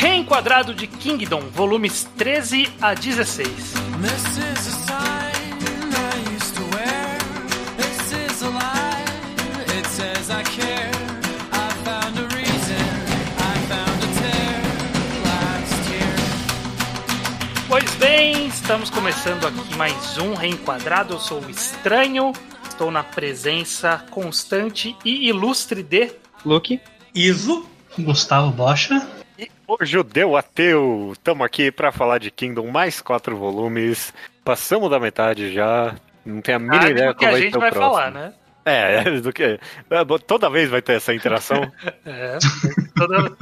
Reenquadrado de Kingdom, volumes 13 a 16. This is a sign I used to wear. This is a lie. It says I care. I found a reason. I found a tear last year. Pois bem, estamos começando aqui mais um Reenquadrado. Eu sou o Estranho, estou na presença constante e ilustre de. Luke. Iso. Gustavo Bocha. O Judeu Ateu, estamos aqui para falar de Kingdom, mais quatro volumes. Passamos da metade já, não tenho a mínima Ah, ideia do que a vai gente ser o vai próximo. falar, né? É, é, do que. é, Toda vez vai ter essa interação. É, toda-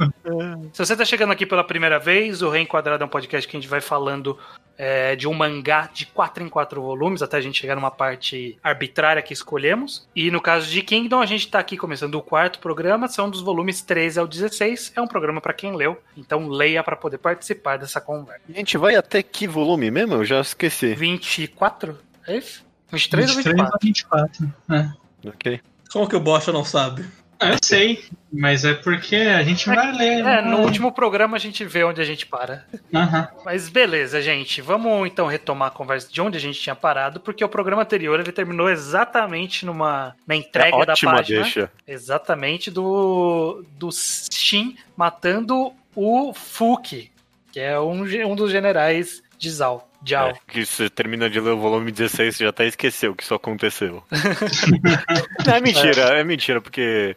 Se você está chegando aqui pela primeira vez, o Reenquadrado é um podcast que a gente vai falando é, de um mangá de 4 em 4 volumes, até a gente chegar numa parte arbitrária que escolhemos. E no caso de Kingdom, a gente está aqui começando o quarto programa, são dos volumes 13 ao 16. É um programa para quem leu, então leia para poder participar dessa conversa. A gente vai até que volume mesmo? Eu já esqueci. 24? É isso? 23 ou 23 a 24? 24. É. Ok. Como que o Bocha não sabe? Ah, eu sei, mas é porque a gente vai ler. É, no último programa a gente vê onde a gente para. Aham. Mas beleza, gente. Vamos então retomar a conversa de onde a gente tinha parado, porque o programa anterior ele terminou exatamente numa na entrega da Ótima página. deixa. Exatamente do do Shin matando o Fuki, que é um, um dos generais de Zhao. Zhao. É, que você termina de ler o volume 16, você já até esqueceu que isso aconteceu. Não, é mentira, é. mentira, porque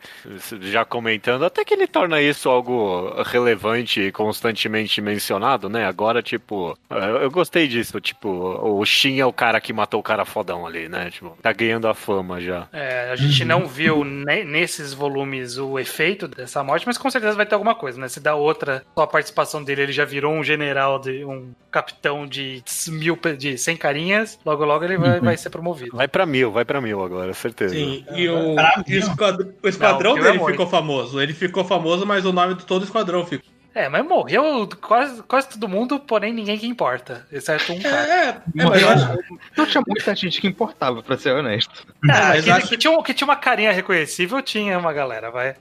já comentando, até que ele torna isso algo relevante e constantemente mencionado, né? Agora, tipo, eu eu gostei disso, tipo, o Shin é o cara que matou o cara fodão ali, né? Tipo, tá ganhando a fama já. É, a gente não viu ne- nesses volumes o efeito dessa morte, mas com certeza vai ter alguma coisa, né? Se dá outra, só a participação dele, ele já virou um general, de um capitão de mil, de 100 carinhas, logo logo ele vai, vai ser promovido. Vai pra mil, vai pra mil agora, certeza. Sim, e o, Pra e o esquadrão, o esquadrão Não, é dele muito. ficou famoso. Ele ficou famoso, mas o nome de todo o esquadrão ficou. É, mas morreu quase, quase todo mundo, porém ninguém que importa, exceto um cara. É, é, mas eu acho, Não tinha muita gente que importava, pra ser honesto. Ah, mas que, acho- que tinha, que tinha uma carinha reconhecível, tinha uma galera, vai.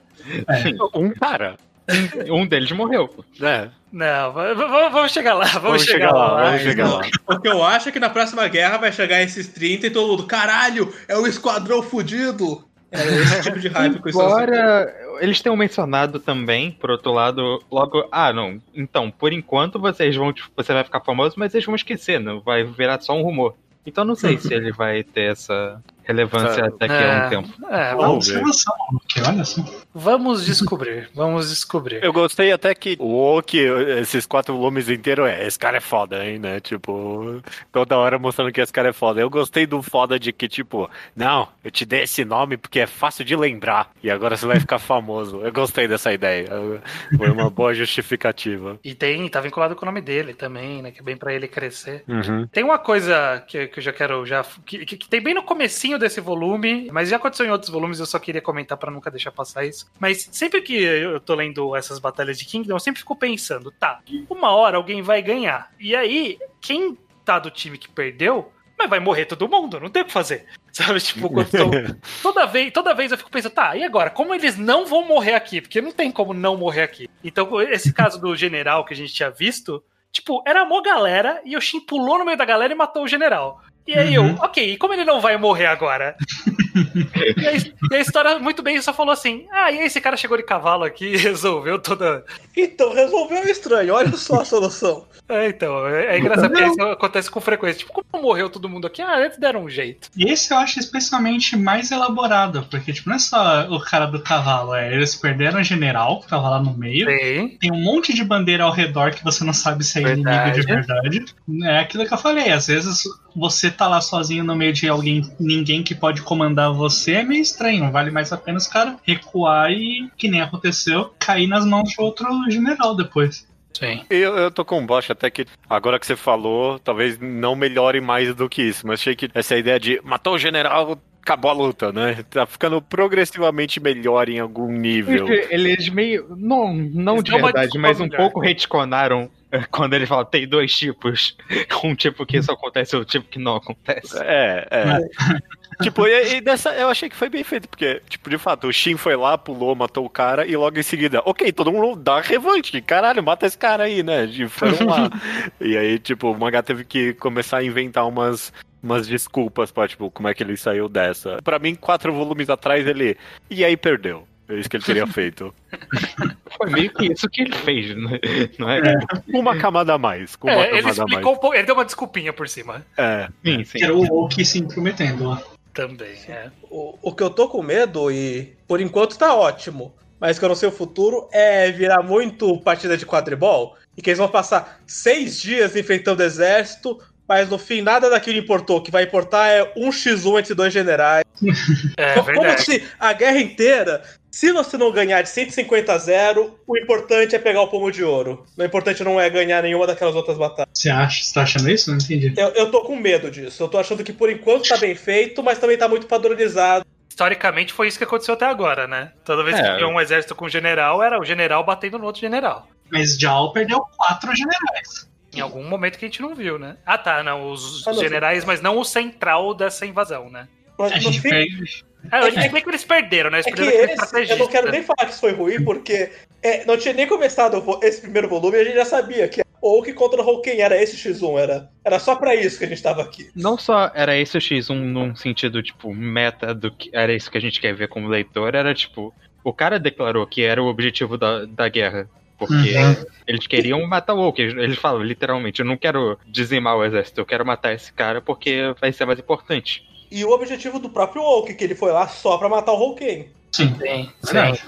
Um cara. Um deles morreu. pô. É, Não, vamos chegar lá, vamos, vamos chegar lá, vamos chegar lá. o que eu acho é que na próxima guerra vai chegar esses 30 e todo mundo, caralho, é o esquadrão fudido. É esse tipo de hype com isso. Agora, eles tenham mencionado também, por outro lado, logo, ah, não, então, por enquanto vocês vão, tipo, você vai ficar famoso, mas eles vão esquecer, não vai virar só um rumor. Então não sei se ele vai ter essa relevância Essa- daqui a um tempo. É, vamos, olha só. vamos descobrir, vamos descobrir. Eu gostei até que o Oki, esses quatro volumes inteiros, é, esse cara é foda, hein, né? Tipo, toda hora mostrando que esse cara é foda. Eu gostei do foda de que, tipo, não, eu te dei esse nome porque é fácil de lembrar e agora você vai ficar famoso. Eu gostei dessa ideia. Foi uma boa justificativa. E tem, tá vinculado com o nome dele também, né, que é bem pra ele crescer. Uhum. Tem uma coisa que, que eu já quero já que, que- que tem bem no comecinho desse volume, mas já aconteceu em outros volumes, eu só queria comentar pra nunca deixar passar isso. Mas sempre que eu tô lendo essas batalhas de Kingdom, eu sempre fico pensando, tá, uma hora alguém vai ganhar. E aí, quem tá do time que perdeu, mas vai morrer todo mundo, não tem o que fazer. Sabe, tipo, quando tão- toda vez, toda vez eu fico pensando, tá, e agora? Como eles não vão morrer aqui? Porque não tem como não morrer aqui. Então, esse caso do general que a gente tinha visto, tipo, era mó galera e o Shin pulou no meio da galera e matou o general. E aí Uhum. eu, ok, e como ele não vai morrer agora? e, a, e a história muito bem só falou assim: ah, e aí esse cara chegou de cavalo aqui e resolveu toda. Então, resolveu estranho, olha só a solução. É, então, é, é engraçado porque isso acontece com frequência. Tipo, como morreu todo mundo aqui? Ah, eles deram um jeito. E esse eu acho especialmente mais elaborado, porque tipo, não é só o cara do cavalo, é eles perderam o general, que tava lá no meio. Tem. Tem um monte de bandeira ao redor que você não sabe se é inimigo de verdade. É aquilo que eu falei, às vezes você tá lá sozinho no meio de alguém, ninguém que pode comandar você, é meio estranho. Vale mais a pena os caras recuar e, que nem aconteceu, cair nas mãos de outro general depois. Sim. Eu, eu tô com um baixo até que agora que você falou, talvez não melhore mais do que isso, mas achei que essa ideia de matou o general, acabou a luta, né? Tá ficando progressivamente melhor em algum nível. Eles meio. Não, não Eles de verdade, mas um melhor. pouco retconaram eh, quando ele fala tem dois tipos. Um tipo que isso acontece e o tipo que não acontece. É, é. tipo, e, e dessa eu achei que foi bem feito, porque, tipo, de fato, o Shin foi lá, pulou, matou o cara, e logo em seguida, ok, todo mundo dá revanche, caralho, mata esse cara aí, né? E foram lá. e aí, tipo, o mangá teve que começar a inventar umas. Umas desculpas pra, tipo, como é que ele saiu dessa. Pra mim, quatro volumes atrás, ele. E aí perdeu. É isso que ele teria feito. Foi meio que isso que ele fez, né? não é? Uma camada a mais. Com uma É, ele camada mais. explicou um pouco, ele deu uma desculpinha por cima. É. Sim, sim. Que era o Loki se intrometendo lá. Também, é. O, o que eu tô com medo, e por enquanto tá ótimo, mas que eu não sei o futuro, é virar muito partida de quadribol. E que eles vão passar seis dias enfrentando o exército, mas no fim nada daquilo importou. O que vai importar é um x1 entre dois generais. É Como verdade. se a guerra inteira, se você não ganhar de 150 a 0, o importante é pegar o pomo de ouro. O importante não é ganhar nenhuma daquelas outras batalhas. Você acha? Você tá achando isso? Não entendi. Eu, eu tô com medo disso. Eu tô achando que por enquanto tá bem feito, mas também tá muito padronizado. Historicamente foi isso que aconteceu até agora, né? Toda vez que É. tinha um exército com um general, era o general batendo no outro general. Mas Jal perdeu quatro generais. Em algum momento que a gente não viu, né? Ah, tá, não, os Ah, não, generais, mas não o central dessa invasão, né? Mas A gente fim, perde. É, eles, bem que eles perderam, né? Eles É que perderam aquele esse, eu não quero nem falar que isso foi ruim, porque é, não tinha nem começado esse primeiro volume e a gente já sabia que ou que contra o Hulken era esse X1, era, era só pra isso que a gente tava aqui. Não só era esse o X1 num sentido, tipo, meta do que era isso que a gente quer ver como leitor, era tipo, o cara declarou que era o objetivo da, da guerra. Porque eles queriam matar o Woke. Eles falam literalmente, eu não quero dizimar o exército, eu quero matar esse cara porque vai ser mais importante. E o objetivo do próprio Hulk, que ele foi lá só pra matar o Hulken. Sim. Sim, Verdade.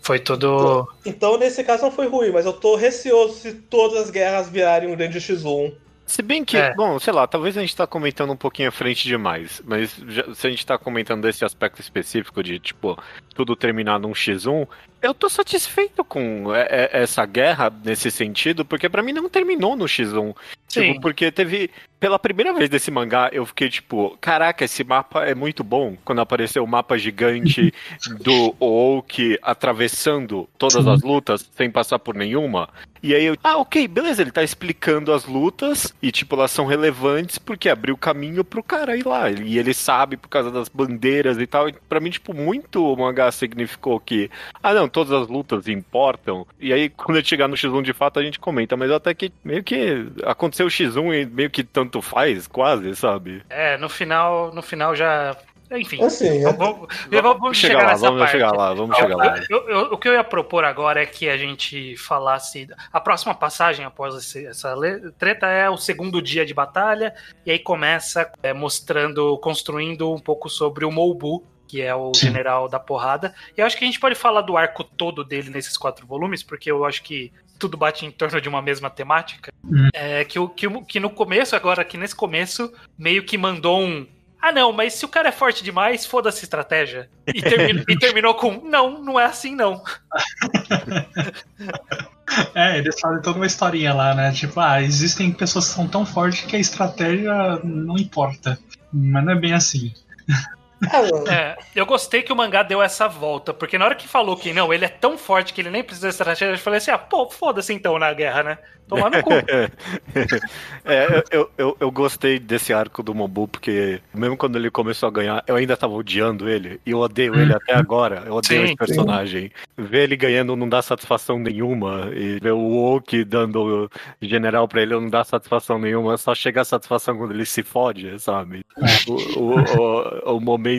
Foi tudo. Então, nesse caso, não foi ruim, mas eu tô receoso se todas as guerras virarem um grande X1. Se bem que, É. bom, sei lá, talvez a gente tá comentando um pouquinho à frente demais, mas já- se a gente tá comentando desse aspecto específico de, tipo, tudo terminar num X1, eu tô satisfeito com é, é, essa guerra nesse sentido, porque pra mim não terminou no X1. Sim. Tipo, porque teve. Pela primeira vez desse mangá, eu fiquei tipo, caraca, esse mapa é muito bom. Quando apareceu o mapa gigante do Oak atravessando todas as lutas sem passar por nenhuma. E aí eu, ah, ok, beleza, ele tá explicando as lutas e, tipo, elas são relevantes porque abriu caminho pro cara ir lá. E ele sabe por causa das bandeiras e tal. E pra mim, tipo, muito o mangá significou que, ah, não, todas as lutas importam. E aí, quando ele chegar no X1 de fato, a gente comenta. Mas até que meio que aconteceu o X1 e meio que tanto faz, quase, sabe? É, no final, no final já. Enfim. Assim, é- vamos, vamos- vamos chegar, lá, nessa vamos parte. chegar lá, vamos chegar lá. Eu- eu- o que eu ia propor agora é que a gente falasse. A próxima passagem após esse- essa treta é o segundo dia de batalha, e aí começa é, mostrando, construindo um pouco sobre o Moubu, que é o Sim. general da porrada. E eu acho que a gente pode falar do arco todo dele nesses quatro volumes, porque eu acho que tudo bate em torno de uma mesma temática. Hum. É, que, que, que no começo, agora aqui nesse começo, meio que mandou um. Ah, não, mas se o cara é forte demais, foda-se estratégia. E, termi- e terminou com: Não, não é assim, não. É, eles fazem toda uma historinha lá, né? Tipo, ah, existem pessoas que são tão fortes que a estratégia não importa. Mas não é bem assim. É, eu gostei que o mangá deu essa volta, porque na hora que falou que não, ele é tão forte que ele nem precisa de estratégia, eu falei assim: ah, pô, foda-se então na guerra, né? Tomar no cu. É, eu, eu, eu, gostei desse arco do Mobu, porque mesmo quando ele começou a ganhar, eu ainda tava odiando ele. E eu odeio ele até agora. Eu odeio Sim, esse personagem. Ver ele ganhando não dá satisfação nenhuma. E ver o Oki dando general pra ele não dá satisfação nenhuma. Só chega a satisfação quando ele se fode, sabe? O, o, o, o momento.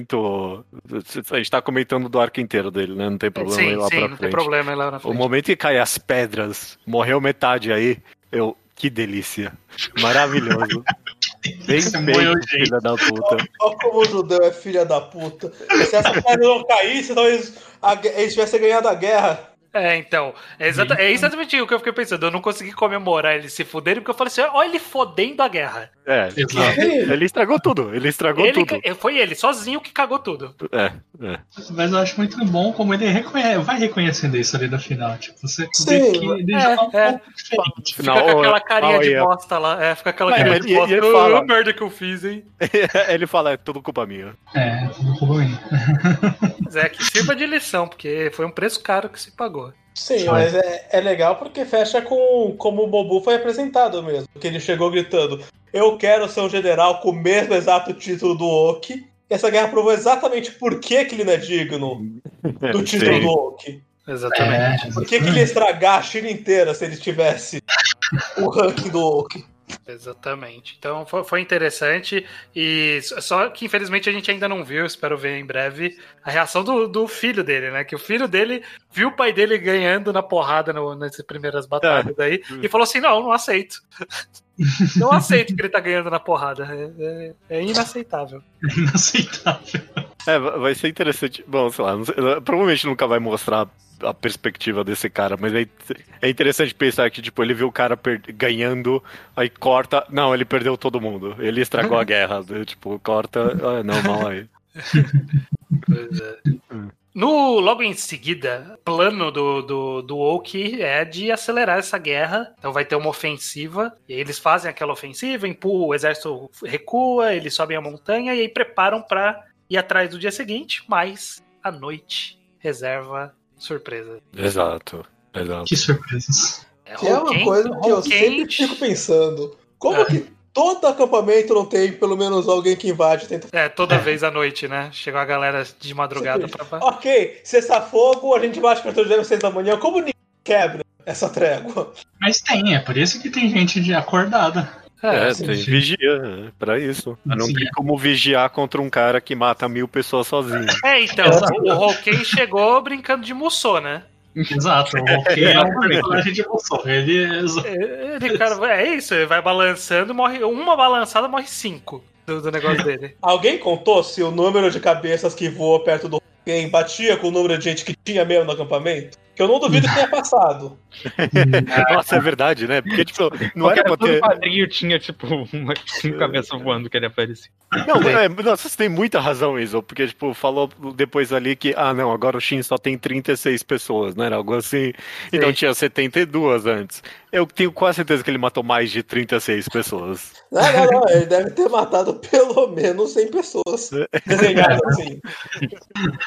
A gente tá comentando do arco inteiro dele, né? Não tem problema ir sim, lá sim, pra não tem frente. problema ir lá na O frente. momento que cai as pedras, morreu metade aí, eu. Que delícia. Maravilhoso. Bem feito, filha da puta. Olha como o judeu é filha da puta. Se essa pedra não caísse, então gue- eles tivessem ganhado a guerra. É, então. É, exata- é exatamente o que eu fiquei pensando. Eu não consegui comemorar ele se fuderem, porque eu falei assim: olha ele fodendo a guerra. É, Exato. ele estragou tudo. Ele estragou Ele, tudo. foi ele, sozinho, que cagou tudo. É, é. Mas eu acho muito bom como ele reconhece, vai reconhecendo isso ali no final. Tipo, você Sim, vê que ele é, já tá um é. pouco diferente. Final, fica com aquela carinha de ia. bosta lá. É, fica aquela carinha de bosta. e ele "Ah, fala- a merda que eu fiz, hein? ele fala, é tudo culpa minha. É, tudo ruim. Mas é que sirva de lição, porque foi um preço caro que se pagou. Sim, mas é, é legal porque fecha com como o Bobu foi apresentado mesmo. Que ele chegou gritando: Eu quero ser um general com o mesmo exato título do Oki. essa guerra provou exatamente por que, que ele não é digno do título Sim. do Oak. Exatamente. É, Por que, que ele ia estragar a China inteira se ele tivesse o ranking do Oak? Exatamente. Então foi, foi interessante. E só que infelizmente a gente ainda não viu, espero ver em breve, a reação do, do filho dele, né? Que o filho dele viu o pai dele ganhando na porrada no, nessas primeiras batalhas aí e falou assim: não, não aceito. Não aceito que ele tá ganhando na porrada. É, é- é inaceitável. inaceitável. É, va- vai ser interessante. Bom, sei lá, sei- provavelmente nunca vai mostrar a perspectiva desse cara, mas é, é interessante pensar que, tipo, ele viu o cara ganhando, aí corta. Não, ele perdeu todo mundo. Ele estragou a guerra. né? Tipo, corta. Ah, não, mal aí. Pois é. No, logo em seguida, o plano do, do, do Oak é de acelerar essa guerra. Então vai ter uma ofensiva. E aí eles fazem aquela ofensiva, empurram, o exército recua, eles sobem a montanha e aí preparam para ir atrás do dia seguinte, mas à noite reserva surpresa. Exato. Exato. Que surpresas. Que é uma coisa que eu sempre fico pensando. Como Ah. que todo acampamento não tem pelo menos alguém que invade e tenta. É, toda vez à noite, né? Chegou a galera de madrugada pra. Ok, cessar-fogo, a gente bate para todos às seis da manhã. Como ninguém quebra essa trégua? Mas tem, é por isso que tem gente de acordada. É, sim. tem vigia, é pra isso. Não tem como vigiar contra um cara que mata mil pessoas sozinho. É, então, o Hawkeye chegou brincando de Mussou, né? Exato, o Roque é um personagem de emoção. Ele é- Ele, cara, é isso, ele vai balançando, morre. Uma balançada morre cinco do, do negócio dele. Alguém contou se o número de cabeças que voou perto do quem batia com o número de gente que tinha mesmo no acampamento? Que eu não duvido que tenha passado. Nossa, é verdade, né? Porque, tipo, não Porque era pra ter. quadrinho tinha, tipo, uma cinco cabeças voando que ele aparecia. Não, é, nossa, você tem muita razão, Iso, porque, tipo, falou depois ali que, ah, não, agora o Shin só tem 36 pessoas, né? Algo assim. Então tinha 72 antes. Eu tenho quase certeza que ele matou mais de 36 pessoas. Não, não, não. Ele deve ter matado pelo menos 100 pessoas. Desenhado assim.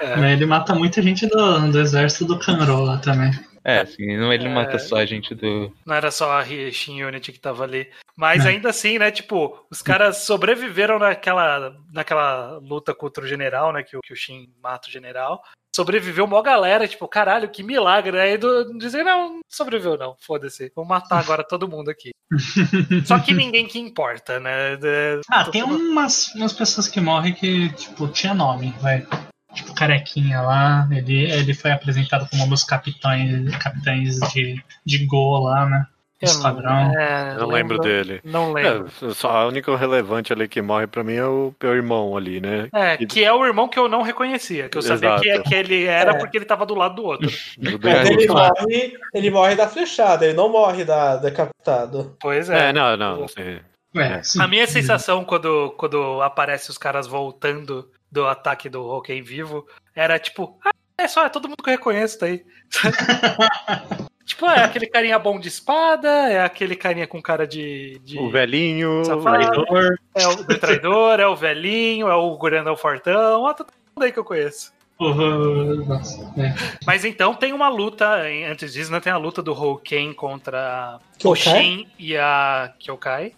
É, Ele mata muita gente do, do exército do Kanro também. É, assim, não ele É. mata só a gente do. Não era só a Shin Unity que tava ali. Mas ainda assim, né? Tipo, os caras sobreviveram naquela, naquela luta contra o general, né? Que, o- que o Shin mata o general. Sobreviveu uma galera, tipo, caralho, que milagre. Aí do, dizer, não, não sobreviveu não, foda-se. Vou matar agora todo mundo aqui. Só que ninguém que importa, né? É, Ah, tem umas, umas pessoas que morrem que, tipo, tinha nome, vai. Tipo, carequinha lá, ele, ele foi apresentado como um dos capitães, capitães de, de Go lá, né? eu Esquadrão. é, Eu não lembro dele. Não lembro. É, só a única relevante ali que morre pra mim é o meu irmão ali, né? É, que é o irmão que eu não reconhecia, que eu sabia Exato. que, que ele era É. porque ele tava do lado do outro. Mas ele morre, ele morre da flechada, ele não morre da decapitado. Pois é. É, não, não. sim. Ué, sim. A minha sensação quando, quando aparece os caras voltando do ataque do Hawkeye vivo era tipo, ah, é só, é todo mundo que eu reconheço tá aí. tipo, é aquele carinha bom de espada, é aquele carinha com cara de. de O velhinho. Safado. traidor. é o do traidor, é o velhinho, é o grandão fortão, ó, todo mundo aí que eu conheço. Uhum, nossa, é. Mas então tem uma luta, antes disso, né, tem a luta do Hawkeye contra o Kyokai? Shin e a Kyokai.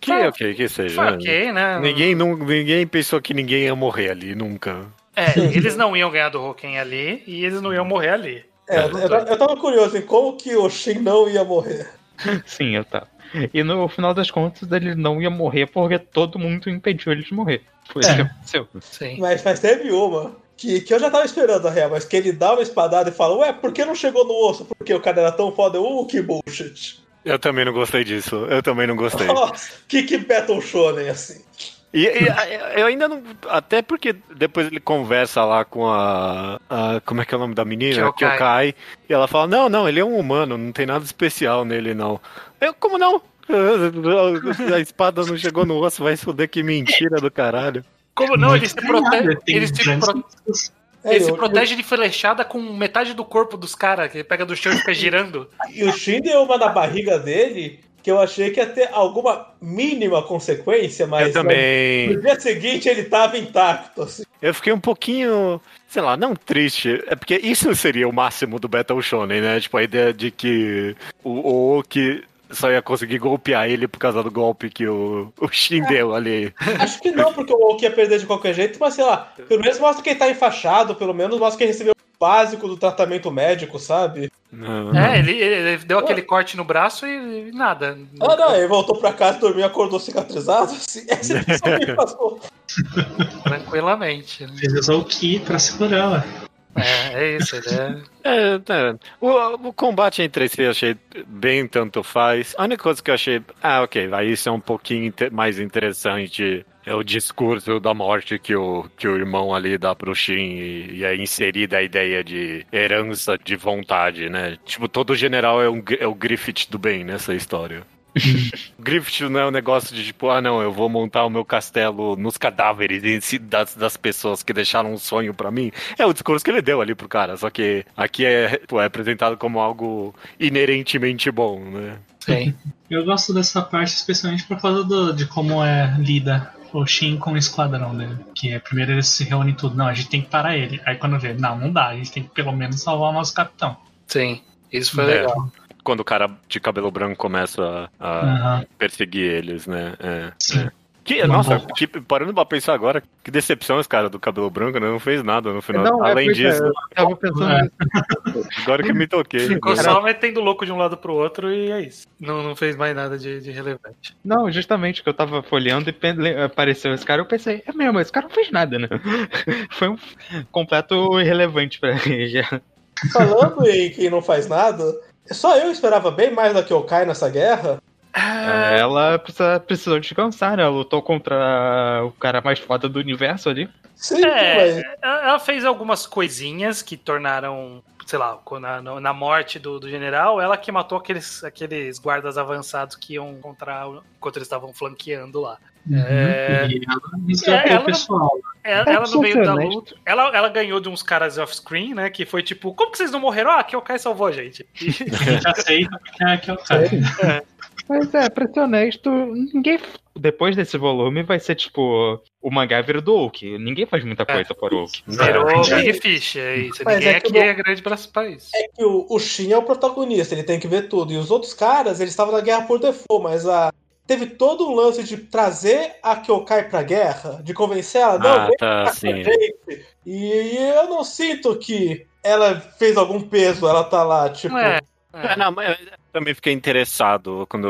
Que ok, que seja. Foi ok, né? Ninguém, não, ninguém pensou que ninguém ia morrer ali, nunca. É, eles não iam ganhar do Hawkeye ali e eles não iam morrer ali. É, eu, eu tava curioso em como que o Shin não ia morrer. Sim, eu tava. E no final das contas, ele não ia morrer porque todo mundo impediu ele de morrer. Foi isso É. que aconteceu. Sim. Mas, mas teve uma que, que eu já tava esperando a real, mas que ele dá uma espadada e fala, ué, por que não chegou no osso? Porque o cara era tão foda. Uh, que bullshit. Eu também não gostei disso. Eu também não gostei. Nossa, que que Battle Shonen assim. E, e, eu ainda não. Até porque depois ele conversa lá com a. a- como é que é o nome da menina? Kyokai. Kyokai. E ela fala: Não, não, ele é um humano, não tem nada especial nele, não. Eu, como não? A espada não chegou no osso, vai se fuder, que mentira do caralho. Como não? Ele se, Tem prote... nada, tem ele se, pro-. É, ele se eu- protege de flechada com metade do corpo dos caras, que ele pega do chão e fica girando. E o Shin deu uma na barriga dele que eu achei que ia ter alguma mínima consequência, mas eu também. no dia seguinte ele tava intacto. Assim. Eu fiquei um pouquinho, sei lá, não triste. É porque isso seria o máximo do Battle Shonen, né? Tipo, a ideia de que o, o Oki só ia conseguir golpear ele por causa do golpe que o, o Shin deu ali. Acho que não, porque o Oki ia perder de qualquer jeito, mas sei lá, pelo menos mostra que ele tá enfaixado, pelo menos mostra que ele recebeu o básico do tratamento médico, sabe? Não. É, ele, ele deu aquele corte no braço e, e nada. Ah, não, ele voltou pra casa, dormiu, acordou cicatrizado. Assim, essa impressão que passou. Tranquilamente. né? Fez usar o Ki pra segurar, ué. É, é isso, ele é. É. O, o combate entre si eu achei bem tanto faz. A única coisa que eu achei. Ah, ok, aí isso é um pouquinho mais interessante. É o discurso da morte que o, que o irmão ali dá pro Shin e, e é inserida a ideia de herança de vontade, né? Tipo, todo general é, um, é o Griffith do bem nessa história. Griffith não é um negócio de tipo, ah não, eu vou montar o meu castelo nos cadáveres das, das pessoas que deixaram um sonho pra mim. É o discurso que ele deu ali pro cara, só que aqui é, pô, é apresentado como algo inerentemente bom, né? Sim. Eu gosto dessa parte especialmente por causa do- de como é lida o Shin com o esquadrão dele. Que é primeiro eles se reúnem tudo. Não, a gente tem que parar ele. Aí quando vê, não, não dá, a gente tem que pelo menos salvar o nosso capitão. Sim. Isso foi É. legal. Quando o cara de cabelo branco começa a, a perseguir eles, né? É, Sim. é. Que, Uma nossa, que, parando pra pensar agora, que decepção esse cara do cabelo branco, né? Não fez nada no final. Não, é, Além é, disso, eu tava pensando É. nisso. agora que me toquei. Ficou né? só metendo louco de um lado pro outro e é isso. Não, não fez mais nada de, de relevante. Não, justamente que eu tava folheando e apareceu esse cara, eu pensei, é mesmo, esse cara não fez nada, né? Foi um completo irrelevante pra ele já. Falando em quem não faz nada, só eu esperava bem mais da Kyokai nessa guerra. Ela precisa, precisou descansar, né? Ela lutou contra o cara mais foda do universo ali. Sim, É, mas ela fez algumas coisinhas que tornaram, sei lá, na, na morte do, do general, ela que matou aqueles, aqueles guardas avançados que iam encontrar enquanto eles estavam flanqueando lá. É. E ela resgatou É, ela- o pessoal. Ela, É, ela no meio da honesto. luta, ela, ela ganhou de uns caras off-screen, né? Que foi tipo, como que vocês não morreram? Ah, que o Kai salvou a gente. E- A aceita porque é que é o cara. Mas é, pra ser honesto, ninguém. Depois desse volume vai ser tipo. O mangá vira do Oak. Ninguém faz muita coisa para o Oak. Virou É. Big Fish, é isso. Mas Ninguém é que aqui não- é grande pra, pra isso. é que o, o Shin é o protagonista, ele tem que ver tudo. E os outros caras, eles estavam na guerra por default, mas a. Teve todo um lance de trazer a Kyokai pra guerra, de convencer ela, não, Ah, vem tá, sim. gente. E eu não sinto que ela fez algum peso, ela tá lá, tipo. É, É, não, mas também fiquei interessado quando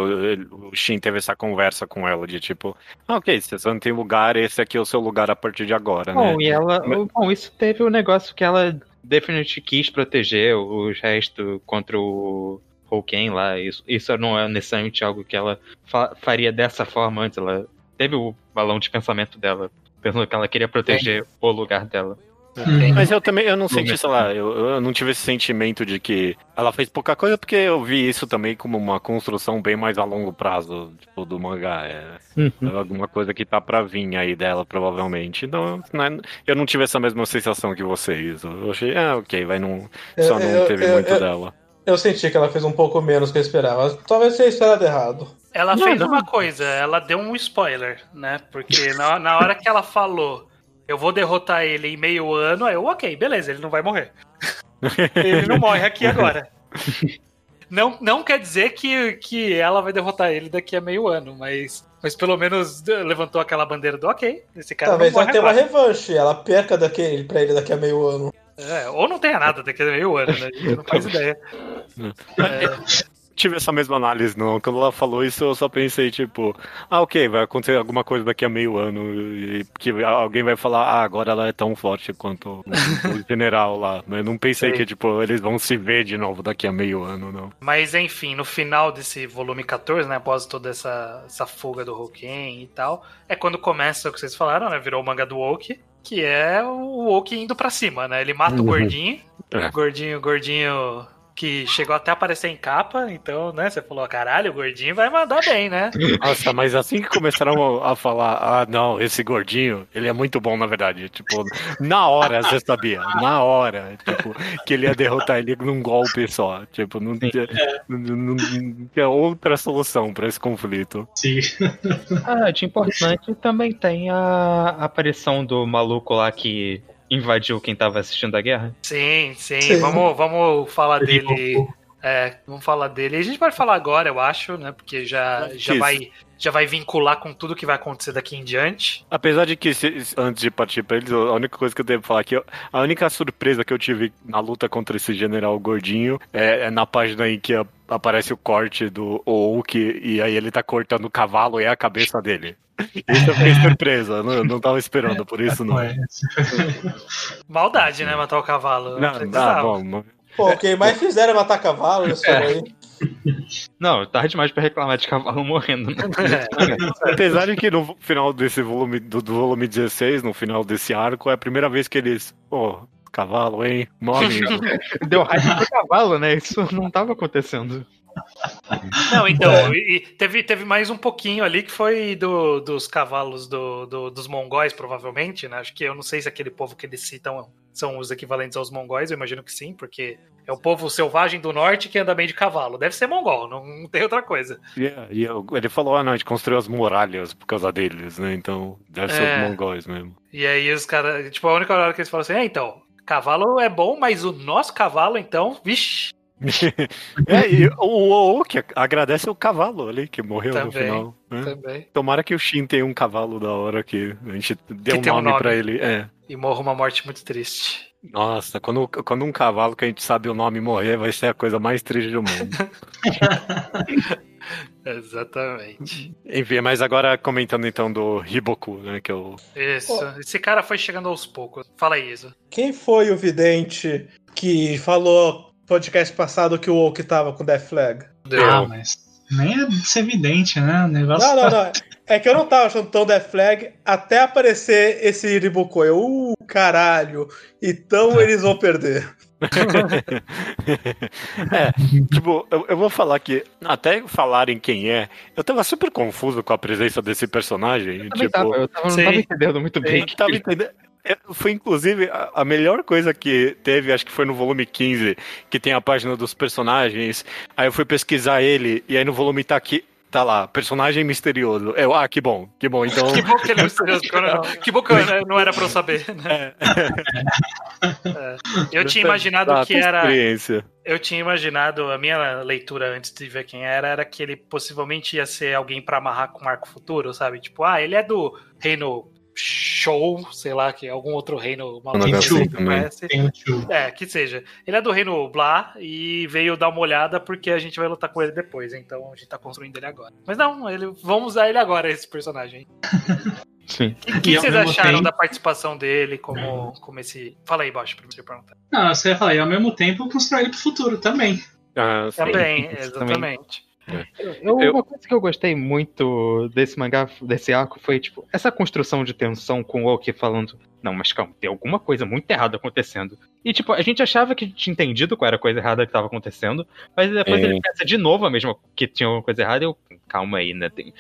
o Shin teve essa conversa com ela, de tipo, ah, ok, se você não tem lugar, esse aqui é o seu lugar a partir de agora, né? Bom, e ela. Mas- Bom, isso teve o negócio que ela definitivamente quis proteger os restos contra o Houken lá. Isso, isso não é necessariamente algo que ela fa- faria dessa forma antes. Ela teve o balão de pensamento dela, pensando que ela queria proteger o lugar dela. Uhum. Mas eu também, eu não senti, sei lá, eu, eu não tive esse sentimento de que ela fez pouca coisa, porque eu vi isso também como uma construção bem mais a longo prazo, tipo, do mangá. É, Uhum. é alguma coisa que tá pra vir aí dela, provavelmente. Então, não é- eu não tive essa mesma sensação que vocês. Eu achei, ah, ok, vai não. Só não Eu- teve eu- muito eu- dela. Eu senti que ela fez um pouco menos que eu esperava. Talvez tenha esperado errado. Ela Não, fez não. uma coisa, ela deu um spoiler, né? Porque na, na hora que ela falou, eu vou derrotar ele em meio ano, aí eu, ok, beleza, ele não vai morrer. ele não morre aqui agora. Não, não quer dizer que, que ela vai derrotar ele daqui a meio ano, mas, mas pelo menos levantou aquela bandeira do ok, esse cara Talvez não ela morre tenha uma revanche, ela perca daquele, pra ele daqui a meio ano. É, ou não tenha nada daqui a meio ano, né? A gente não faz ideia. Tive essa mesma análise, não. Quando ela falou isso, eu só pensei, tipo, ah, ok, vai acontecer alguma coisa daqui a meio ano. E que alguém vai falar, ah, agora ela é tão forte quanto o, o general lá. Mas eu não pensei Sim. que, tipo, eles vão se ver de novo daqui a meio ano, não. Mas enfim, no final desse volume 14, né, após toda essa, essa fuga do Hoken e tal, é quando começa o que vocês falaram, né, virou o manga do Woke, que é o Woke indo pra cima, né? Ele mata o Uhum. gordinho, É. gordinho, gordinho que chegou até a aparecer em capa, então, né, você falou, caralho, o gordinho vai mandar bem, né? Nossa, mas assim que começaram a falar, ah, não, esse gordinho, ele é muito bom, na verdade. Tipo, na hora você sabia, na hora, tipo, que ele ia derrotar ele num golpe só. Tipo, não tinha, não, não- não tinha outra solução pra esse conflito. Sim. Ah, de importante também tem a aparição do maluco lá que invadiu quem tava assistindo a guerra. Sim, sim, Sim. Vamos, vamos falar dele É, vamos falar dele. A gente pode falar agora, eu acho, né? Porque já, já, Isso. vai, já vai vincular com tudo que vai acontecer daqui em diante. Apesar de que, se- antes de partir pra eles, a única coisa que eu tenho pra falar aqui, a única surpresa que eu tive na luta contra esse general gordinho é, é na página em que a- aparece o corte do Oak e aí ele tá cortando o cavalo e é a cabeça dele. Isso eu fiquei surpresa, não, não tava esperando por isso não. Maldade, né? Matar o cavalo. Não, precisava. ah, bom, mas- Pô, quem mais fizeram é matar cavalo nesse É. aí. Não, tarde demais pra reclamar de cavalo morrendo. Né? É. apesar de que no final desse volume, do, do volume 16, no final desse arco, é a primeira vez que eles, pô, cavalo, hein, amigo. Deu raiva pro cavalo, né? Isso não tava acontecendo. Não, então, É. teve, teve mais um pouquinho ali que foi do, dos cavalos do, do- dos mongóis, provavelmente, né? Acho que eu não sei se aquele povo que eles citam são os equivalentes aos mongóis, eu imagino que sim, porque é o povo selvagem do norte que anda bem de cavalo. Deve ser mongol, não, não tem outra coisa. E, e eu- ele falou, ah não, a gente construiu as muralhas por causa deles, né, então deve ser É. os mongóis mesmo. E aí os caras, tipo, a única hora que eles falam assim, é, então, cavalo é bom, mas o nosso cavalo, então, vixe, É, e o Oak agradece o cavalo ali que morreu no Também. final. né? também. Tomara que o Shin tenha um cavalo da hora que a gente deu Que um tem um nome, nome. pra ele. É. E morra uma morte muito triste. Nossa, quando, quando um cavalo que a gente sabe o nome morrer, vai ser a coisa mais triste do mundo. Exatamente. Enfim, mas agora comentando então do Hiboku, né, que eu... Isso. Esse cara foi chegando aos poucos. Fala aí, Isa. Quem foi o vidente que falou no podcast passado que o Oak tava com Death Flag? Ah, mas nem é ser evidente, né? O negócio Não, não, tá- não. É que eu não tava achando tão Death Flag até aparecer esse Iribuko. Eu, uh, caralho. Então eles vão perder. é, tipo, eu, eu vou falar que até falarem quem é, eu tava super confuso com a presença desse personagem. Eu tipo, tava, eu tava, não tava entendendo muito bem. Eu não tava entendendo. É, Foi inclusive a, melhor coisa que teve, acho que foi no volume 15, que tem a página dos personagens. Aí eu fui pesquisar ele, e aí no volume tá aqui. Tá lá, personagem misterioso. Eu, ah, que bom, que bom. Então. Que bom que ele é misterioso. Que bom que eu- não era pra eu saber. né? É. Eu tinha imaginado Ah, que era. Eu tinha imaginado, a minha leitura antes de ver quem era, era que ele possivelmente ia ser alguém pra amarrar com o Marco Futuro, sabe? Tipo, ah, ele é do reino Show, sei lá, que é algum outro reino maluco que conhece. Tem o tio. É, que seja. Ele é do reino Blá e veio dar uma olhada porque a gente vai lutar com ele depois, então a gente tá construindo ele agora. Mas não, ele, vamos usar ele agora, esse personagem. Sim. O que E vocês acharam tempo- da participação dele como, como esse. Fala aí, baixo, pra você perguntar. Não, você ia falar, e ao mesmo tempo construir ele pro futuro também. Ah. Também, exatamente. Eu- Eu- Uma coisa que eu gostei muito desse mangá, desse arco, foi, tipo, essa construção de tensão com o Oki falando, não, mas calma, tem alguma coisa muito errada acontecendo. E, tipo, a gente achava que tinha entendido qual era a coisa errada que tava acontecendo, mas depois É. ele pensa de novo a mesma que tinha alguma coisa errada, e eu, calma aí, né, tem,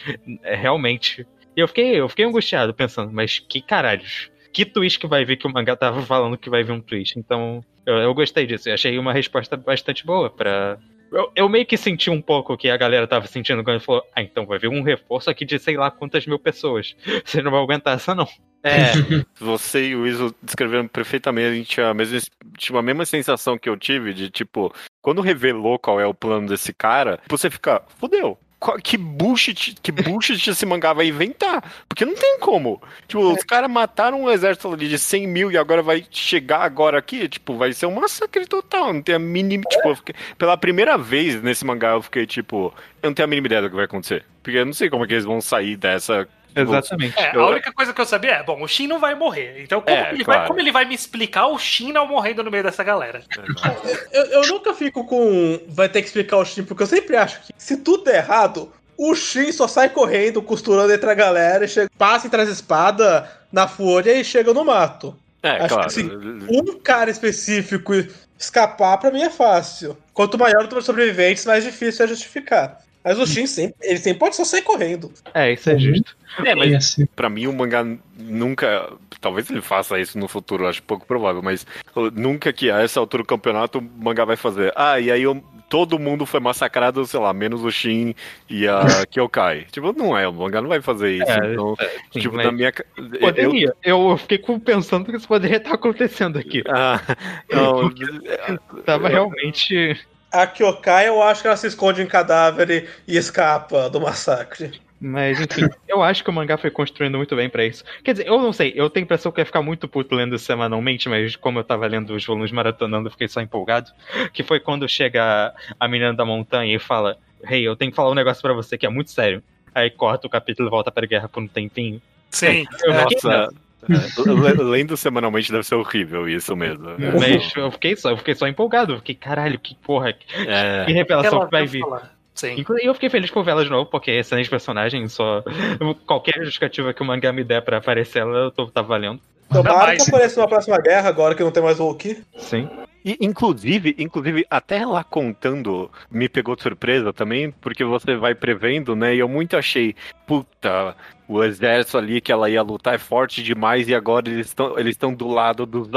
é, realmente. E eu fiquei, eu fiquei angustiado, pensando, mas que caralhos? Que twist que vai vir que o mangá tava falando que vai vir um twist? Então, eu, eu gostei disso, eu achei uma resposta bastante boa pra, eu, eu meio que senti um pouco o que a galera tava sentindo quando falou: Ah, então vai vir um reforço aqui de sei lá quantas mil pessoas. Você não vai aguentar essa, não. É, você e o Iso descreveram perfeitamente a mesma, tipo, a mesma sensação que eu tive de, tipo, quando revelou qual é o plano desse cara, você fica, fudeu. Que bullshit, que bullshit esse mangá vai inventar? Porque não tem como. Tipo, os caras mataram um exército ali de 100 mil e agora vai chegar agora aqui, tipo, vai ser um massacre total. Não tem a mínima. Tipo, eu fiquei- pela primeira vez nesse mangá eu fiquei, tipo, eu não tenho a mínima ideia do que vai acontecer. Porque eu não sei como é que eles vão sair dessa. Exatamente. É, Eu- a única coisa que eu sabia é, bom, o Shin não vai morrer. Então, como, É, ele, claro. vai, como ele vai me explicar o Shin não morrendo no meio dessa galera? Eu, eu nunca fico com. Vai ter que explicar o Shin, porque eu sempre acho que se tudo der errado, o Shin só sai correndo, costurando entre a galera, e chega, passa entre as espadas na fúria e chega no mato. É, Acho que claro. assim, Um cara específico escapar, pra mim é fácil. Quanto maior o número de sobreviventes, mais difícil é justificar. Mas o Shin sempre, ele sempre pode só sair correndo. É, isso é justo. É, mas assim, Pra mim, o mangá nunca. Talvez ele faça isso no futuro, acho pouco provável, mas nunca que a essa altura do campeonato o mangá vai fazer. Ah, e aí eu- todo mundo foi massacrado, sei lá, menos o Shin e a Kyokai. Tipo, não é, o mangá não vai fazer isso. É, então, Sim, tipo, na minha. ca- Eu, Poderia. Eu, fiquei pensando que isso poderia estar acontecendo aqui. ah, não, Tava realmente. A Kyokai, eu acho que ela se esconde em cadáver e, e escapa do massacre. Mas, enfim, eu acho que o mangá foi construindo muito bem pra isso. Quer dizer, eu não sei, eu tenho a impressão que ia ficar muito puto lendo isso semanalmente, mas como eu tava lendo os volumes maratonando, eu fiquei só empolgado. Que foi quando chega a menina da montanha e fala: Hey, eu tenho que falar um negócio pra você que é muito sério. Aí corta o capítulo e volta pra guerra por um tempinho. Sim. Eu é. Nossa. É, le- Lendo semanalmente deve ser horrível isso mesmo. Mas eu fiquei só, eu fiquei só empolgado. Eu fiquei, caralho, que porra, que, É, que revelação Ela que vai vir. falar. Sim. Inclusive, eu fiquei feliz por ver ela de novo, porque é excelente personagem, só qualquer justificativa que o mangá me der pra aparecer ela, eu tô, tá valendo. Tomara mais. que apareça uma próxima guerra agora que não tem mais o Wookiee. Sim. E, inclusive, inclusive, até lá contando, me pegou de surpresa também, porque você vai prevendo, né? E eu muito achei, puta, o exército ali que ela ia lutar é forte demais e agora eles estão eles estão do lado do,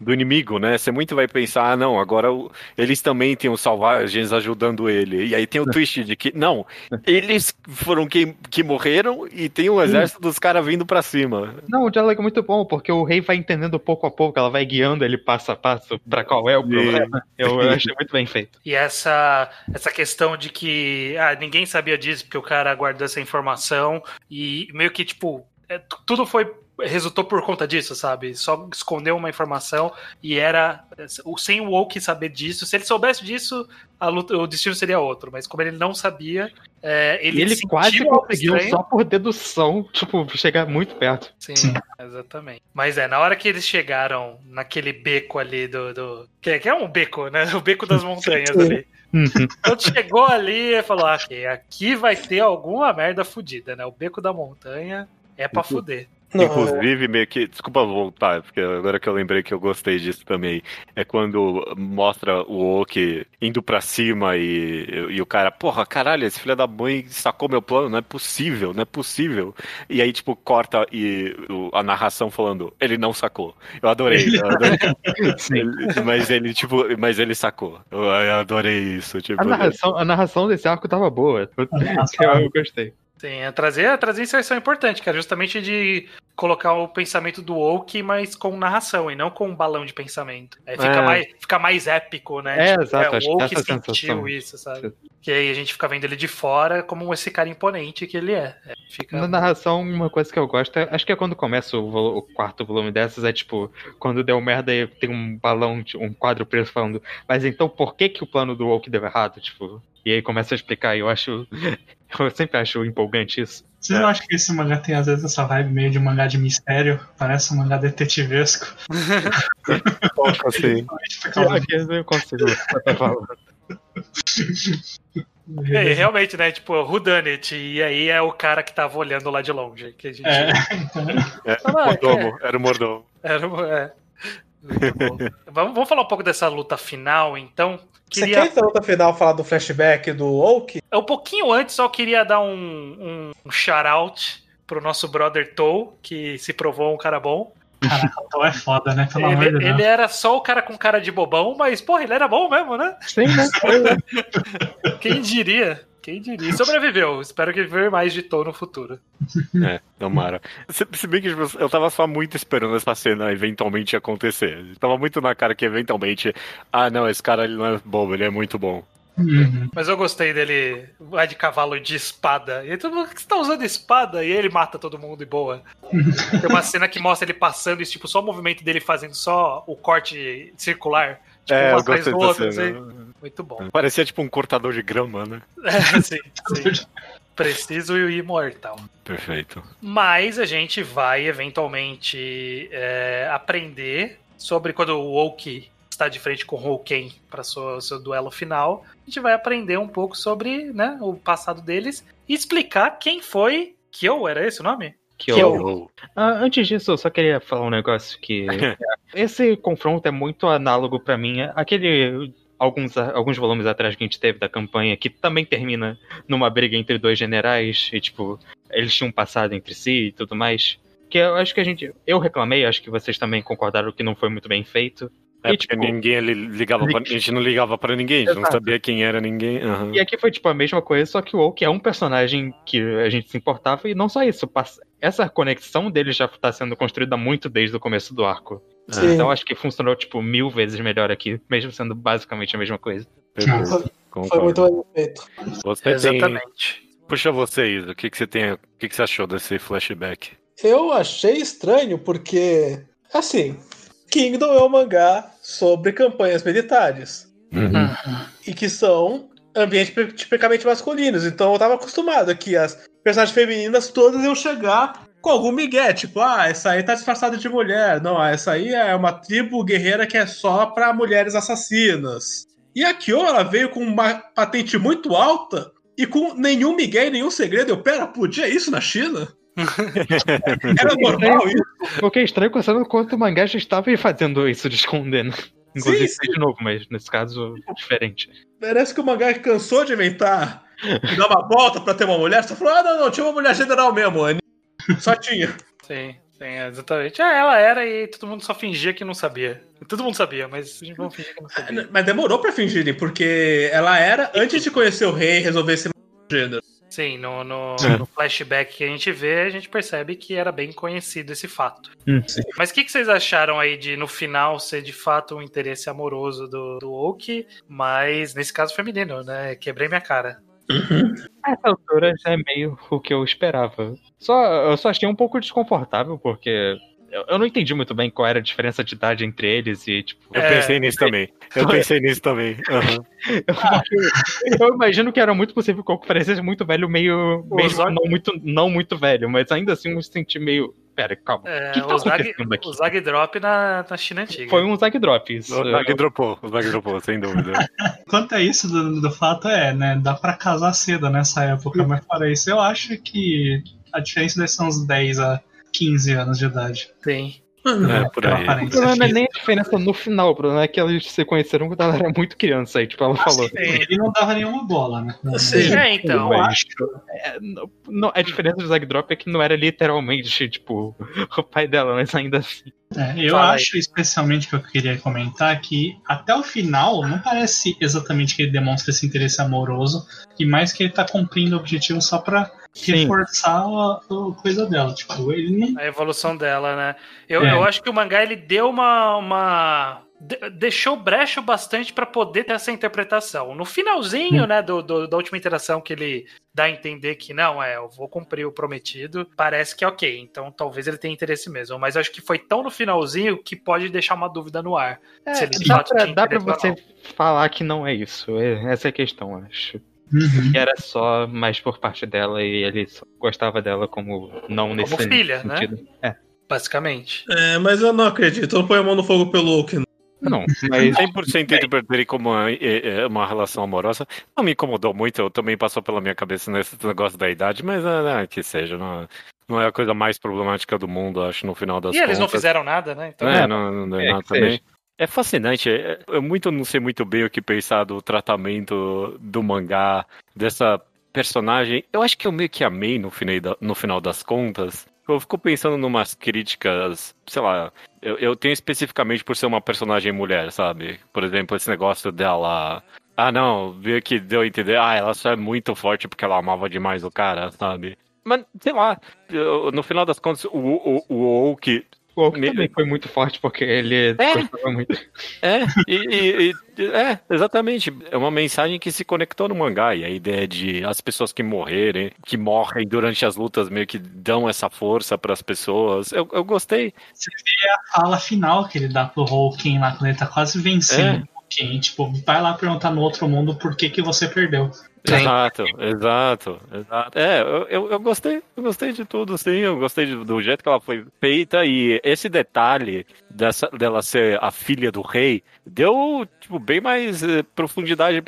do inimigo, né? Você muito vai pensar, ah, não, agora o- eles também têm os salvagens ajudando ele. E aí tem o twist de que, não, eles foram quem que morreram e tem o exército dos caras vindo pra cima. Não, o diálogo é muito bom, porque o rei vai entendendo pouco a pouco, ela vai guiando ele passo a passo pra qual é o problema. Eu, eu achei muito bem feito. E essa, essa questão de que ah, ninguém sabia disso porque o cara guardou essa informação e meio que, tipo, é, tu- tudo foi. Resultou por conta disso, sabe? Só escondeu uma informação e era. o- Sem o Woke saber disso. Se ele soubesse disso, a luta- o destino seria outro. Mas como ele não sabia, é, ele, E ele quase conseguiu, estranho. só por dedução, tipo, chegar muito perto. Sim, Sim. exatamente. Mas é, na hora que eles chegaram naquele beco ali do. do que, que é um beco, né? O beco das montanhas Sim. Ali. Quando chegou ali, ele falou: ah, ok, aqui vai ter alguma merda fodida, né? O beco da montanha é pra fuder. Não, Inclusive, meio que. Desculpa voltar, porque agora que eu lembrei que eu gostei disso também. É quando mostra o Oki indo pra cima e, e o cara, porra, caralho, esse filho da mãe sacou meu plano, não é possível, não é possível. E aí, tipo, corta e o- a narração falando, ele não sacou. Eu adorei. Eu adorei. Ele- mas ele, tipo, mas ele sacou. Eu, eu adorei isso. Tipo, A narração, a narração desse arco tava boa. Eu- eu gostei. Sim, é trazer, é trazer inserção importante, que é justamente de colocar o pensamento do Oak, mas com narração e não com um balão de pensamento. Aí fica, É. mais, fica mais épico, né? É, exato, acho o Oak sentiu sensação. isso, sabe? Que aí a gente fica vendo ele de fora como esse cara imponente que ele é. É, Fica... Na narração, uma coisa que eu gosto, é- acho que é quando começa o, o quarto volume dessas, é tipo, quando deu merda e tem um balão, um quadro preso falando, mas então por que que o plano do Woke deu errado? Tipo, e aí começa a explicar, e eu acho, eu sempre acho empolgante isso. Vocês não acham que esse mangá tem às vezes essa vibe meio de mangá de mistério? Parece um mangá detetivesco. assim. Pior que eu não consigo falar. É, realmente, né? Tipo, who done it? E aí é o cara que tava olhando lá de longe. Que a gente... É, É, mordomo, era o mordomo. Era, é. Bom. vamos, vamos falar um pouco dessa luta final, então. Você Queria, quer então, no final falar do flashback do Oak? um pouquinho antes, só queria dar um, um, um shout-out pro nosso brother Toe, que se provou um cara bom. Caraca, o Tom é foda, né? Pelo amor de Ele, Deus. ele era só o cara com cara de bobão, mas, porra, ele era bom mesmo, né? Sim, né? Quem diria? Quem diria? Sobreviveu. Espero que ver mais de Toe no futuro. É, tomara. Se, se bem que tipo, eu tava só muito esperando essa cena eventualmente acontecer. Tava muito na cara que eventualmente. Ah, não, esse cara ele não é bobo, ele é muito bom. Uhum. Mas eu gostei dele, vai de cavalo de espada. E aí todo mundo, que você tá usando espada? E ele mata todo mundo e boa. Tem uma cena que mostra ele passando e, tipo, só o movimento dele fazendo só o corte circular. Tipo, é, eu gostei do dessa outro, cena. assim. Muito bom. Parecia tipo um cortador de grama, né? É, sim, sim. Preciso e imortal. Perfeito. Mas a gente vai eventualmente é, aprender sobre quando o Oki está de frente com o Houken para seu, seu duelo final. A gente vai aprender um pouco sobre né, o passado deles e explicar quem foi Kyo, era esse o nome? Eu, eu- Ah, antes disso, eu só queria falar um negócio que esse confronto é muito análogo pra mim aquele alguns alguns volumes atrás que a gente teve da campanha que também termina numa briga entre dois generais e tipo eles tinham um passado entre si e tudo mais. Que eu acho que a gente eu reclamei, acho que vocês também concordaram que não foi muito bem feito. É E, porque tipo, ninguém ligava pra, a gente não ligava pra ninguém, a gente não sabia quem era ninguém. aham. E aqui foi tipo a mesma coisa, só que o Oak é um personagem que a gente se importava e não só isso, essa conexão dele já tá sendo construída muito desde o começo do arco. Sim. Então acho que funcionou tipo mil vezes melhor aqui, mesmo sendo basicamente a mesma coisa. Perfeito. Foi Concordo. muito bem feito. Você tem... Exatamente. Puxa você, Isa. O que, que você tem. O que, que você achou desse flashback? Eu achei estranho porque, assim, Kingdom é um mangá sobre campanhas militares. E que são ambientes tipicamente masculinos. Então eu tava acostumado que as personagens femininas todas iam chegar com algum migué. Tipo, ah, essa aí tá disfarçada de mulher. Não, essa aí é uma tribo guerreira que é só pra mulheres assassinas. E a Kyo, ela veio com uma patente muito alta e com nenhum migué e nenhum segredo. Eu, pera, podia isso na China? Era normal isso? O que é estranho considerando quanto o mangá já estava fazendo isso de esconder, né? Inclusive, sim. de novo, mas nesse caso, diferente. Parece que o mangá cansou de inventar e dar uma volta pra ter uma mulher. Só falou, ah, não, não, tinha uma mulher general mesmo. Só tinha. Sim, sim, exatamente. É, ela era e todo mundo só fingia que não sabia. Todo mundo sabia, mas a gente não fingia que não sabia. Mas demorou pra fingirem, porque ela era, antes de conhecer o rei e resolver esse gênero. Sim, no, no, É. no flashback que a gente vê, a gente percebe que era bem conhecido esse fato. Hum. Sim. Mas o que, que vocês acharam aí de, no final, ser de fato um interesse amoroso do, do Oki, mas nesse caso feminino, né? Quebrei minha cara. A essa altura já é meio o que eu esperava. Só, eu só achei um pouco desconfortável, porque eu, eu não entendi muito bem qual era a diferença de idade entre eles e, tipo. Eu É. pensei nisso também. Eu pensei nisso também. Aham. Eu, eu imagino que era muito possível que o Goku parecesse muito velho, meio. Não muito, não muito velho, mas ainda assim eu me senti meio. Pera, calma. É, o que, que tá o, Zag, o Zag Drop na, na China Antiga. Foi um Zag Drop. Isso. O Zag dropou, o Zag dropou, sem dúvida. Quanto a isso, do, do fato é, né? Dá pra casar cedo nessa época, mas fora isso, eu acho que a diferença deve ser uns 10 a 15 anos de idade. Sim. É, por aí. O problema não é física. nem a diferença no final, o problema é que eles se conheceram quando ela era muito criança, aí, tipo, ela falou. Assim, ele não dava nenhuma bola, né? Sim. É, então. Eu acho. É, não- a diferença do Zag Drop é que não era literalmente, tipo, o pai dela, mas ainda assim. É, eu Fala aí. acho especialmente que eu queria comentar que até o final não parece exatamente que ele demonstra esse interesse amoroso, e mais que ele tá cumprindo o objetivo só pra. Reforçar a, a coisa dela. Tipo, ele não. A evolução dela, né? Eu, É. eu acho que o mangá ele deu uma. uma de- deixou brecha bastante pra poder ter essa interpretação. No finalzinho, né, do, do- da última interação que ele dá a entender que não, é, eu vou cumprir o prometido, parece que é ok. Então talvez ele tenha interesse mesmo. Mas acho que foi tão no finalzinho que pode deixar uma dúvida no ar. Se ele de dá pra, dá pra você falar que não é isso. é- Essa é a questão, acho. Uhum. Que era só mais por parte dela e ele só gostava dela como não nesse filha, né? sentido. É. Basicamente. É, mas eu não acredito. Eu não ponho a mão no fogo pelo Oak, não. Não, mas 100% interpretei como uma, é, é, uma relação amorosa. Não me incomodou muito, eu também passou pela minha cabeça nesse negócio da idade, mas ah, que seja, não, não é a coisa mais problemática do mundo, acho, no final das E eles não contas. fizeram nada, né? Então, É, não, não deu É, nada também. seja. É fascinante. é- Eu muito não sei muito bem o que pensar do tratamento do mangá, dessa personagem. Eu acho que eu meio que amei no no final das contas. Eu fico pensando numas críticas, sei lá, eu, eu tenho especificamente por ser uma personagem mulher, sabe? Por exemplo, esse negócio dela. Ah, não, viu que deu a entender. Ah, ela só é muito forte porque ela amava demais o cara, sabe? Mas, sei lá, no final das contas, o, o, o Oak Me- também foi muito forte porque ele É. muito. É, e, e- e- é, exatamente. É uma mensagem que se conectou no mangá. E a ideia de as pessoas que morrerem, que morrem durante as lutas, meio que dão essa força para as pessoas. Eu, eu gostei. A fala final que ele dá pro Hulken lá quando ele tá quase vencendo É. o Hulken. Tipo, vai lá perguntar no outro mundo por que, que você perdeu. Exato, exato, exato. É, eu, eu, gostei, eu gostei de tudo, sim. Eu gostei do jeito que ela foi feita. E esse detalhe dessa, dela ser a filha do rei deu tipo, bem mais eh, profundidade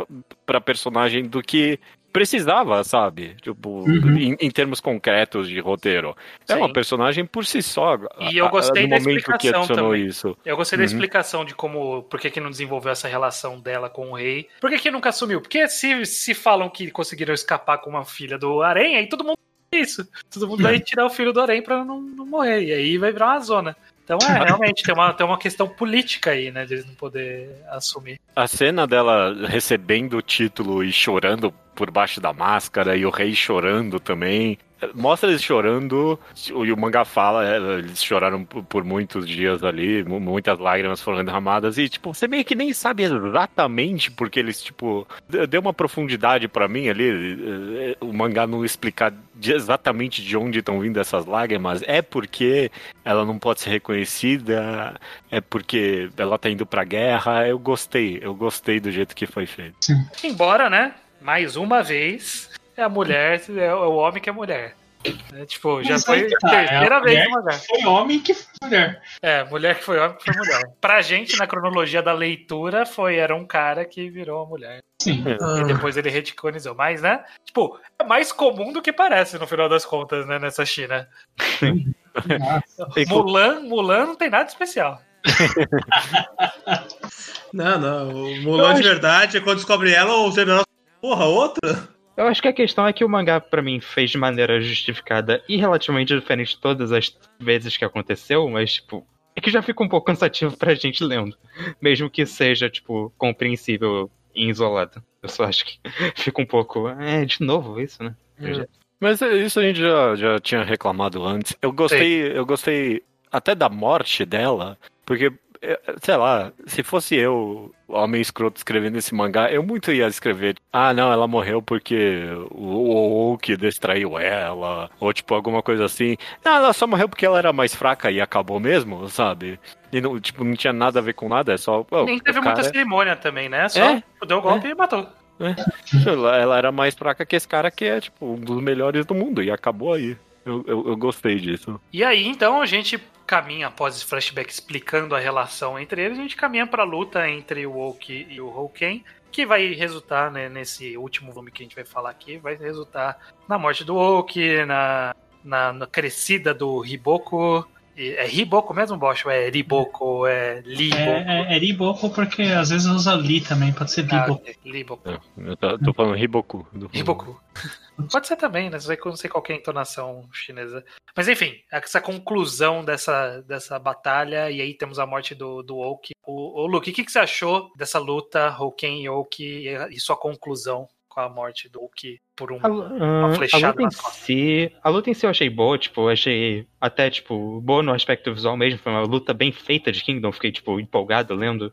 pra personagem do que precisava, sabe? Tipo, Uhum. em, em termos concretos de roteiro. É Sim. uma personagem por si só. E eu a- a- gostei no da momento que explicação também. isso. Eu gostei da Uhum. explicação de como, por que, que não desenvolveu essa relação dela com o rei. Por que, que nunca assumiu? Porque se, se falam que conseguiram escapar com uma filha do Harém, aí todo mundo isso. Todo mundo vai tirar o filho do Harém pra não, não morrer. E aí vai virar uma zona. Então é, realmente, tem uma, tem uma questão política aí, né? De eles não poder assumir. A cena dela recebendo o título e chorando por baixo da máscara e o rei chorando também. Mostra eles chorando, e o mangá fala, é, eles choraram por muitos dias ali, mu- muitas lágrimas foram derramadas, e tipo, você meio que nem sabe exatamente porque eles, tipo, deu uma profundidade pra mim ali, o mangá não explicar exatamente de onde estão vindo essas lágrimas, é porque ela não pode ser reconhecida, é porque ela tá indo pra guerra, eu gostei, eu gostei do jeito que foi feito. Embora, né? Mais uma vez, é a mulher, é o homem que é mulher. É, tipo, já Mas foi que a tá, terceira é a vez mulher no mangá. Foi homem que foi mulher. É, mulher que foi homem que foi mulher. Pra gente, na cronologia da leitura, foi era um cara que virou a mulher. Sim. E depois ele reticonizou. Mas, né? Tipo, é mais comum do que parece no final das contas, né? Nessa China. Co- Mulan, Mulan não tem nada especial. Não, não. O Mulan de verdade, quando descobre ela, o general. Porra, outra? Eu acho que a questão é que o mangá, pra mim, fez de maneira justificada e relativamente diferente todas as vezes que aconteceu, mas, tipo, é que já fica um pouco cansativo pra gente lendo. Mesmo que seja, tipo, compreensível e isolado. Eu só acho que fica um pouco. É, de novo isso, né? Mas é, isso a gente já, já tinha reclamado antes. Eu gostei, eu gostei até da morte dela, porque, é, sei lá, se fosse eu, homem escroto, escrevendo esse mangá, eu muito ia escrever, ah, não, ela morreu porque o Oak distraiu ela, ou tipo, alguma coisa assim. Não, ela só morreu porque ela era mais fraca e acabou mesmo, sabe? E não, tipo, não tinha nada a ver com nada, é só. Nem teve o muita cara- cerimônia também, né? Só É? deu o golpe e matou. ela, ela era mais fraca que esse cara que é, tipo, um dos melhores do mundo, e acabou aí. Eu, eu, eu gostei disso. E aí, então, a gente caminha após esse flashback explicando a relação entre eles, a gente caminha pra luta entre o Oki e o Houken, que vai resultar, né, nesse último volume que a gente vai falar aqui, vai resultar na morte do Oki, na, na, na crescida do Riboku. E- É Riboku mesmo, Bosch? Ou é Riboku? É Liboku? É, é, é Riboku porque às vezes usa Li também, pode ser Ah, Bibo. ok, Liboku. É, Eu tô, tô falando Riboku. do- Riboku. Pode ser também, né? Não sei, não sei qual que é a entonação chinesa. Mas enfim, essa conclusão dessa, dessa batalha, e aí temos a morte do, do Oki. O, o Luke, o que, que você achou dessa luta, Houken e Oki, e, e sua conclusão com a morte do Oki por um. A, ah, a flechada luta em si, a luta em si eu achei boa, tipo, eu achei até, tipo, boa no aspecto visual mesmo, foi uma luta bem feita de Kingdom, fiquei, tipo, empolgado lendo.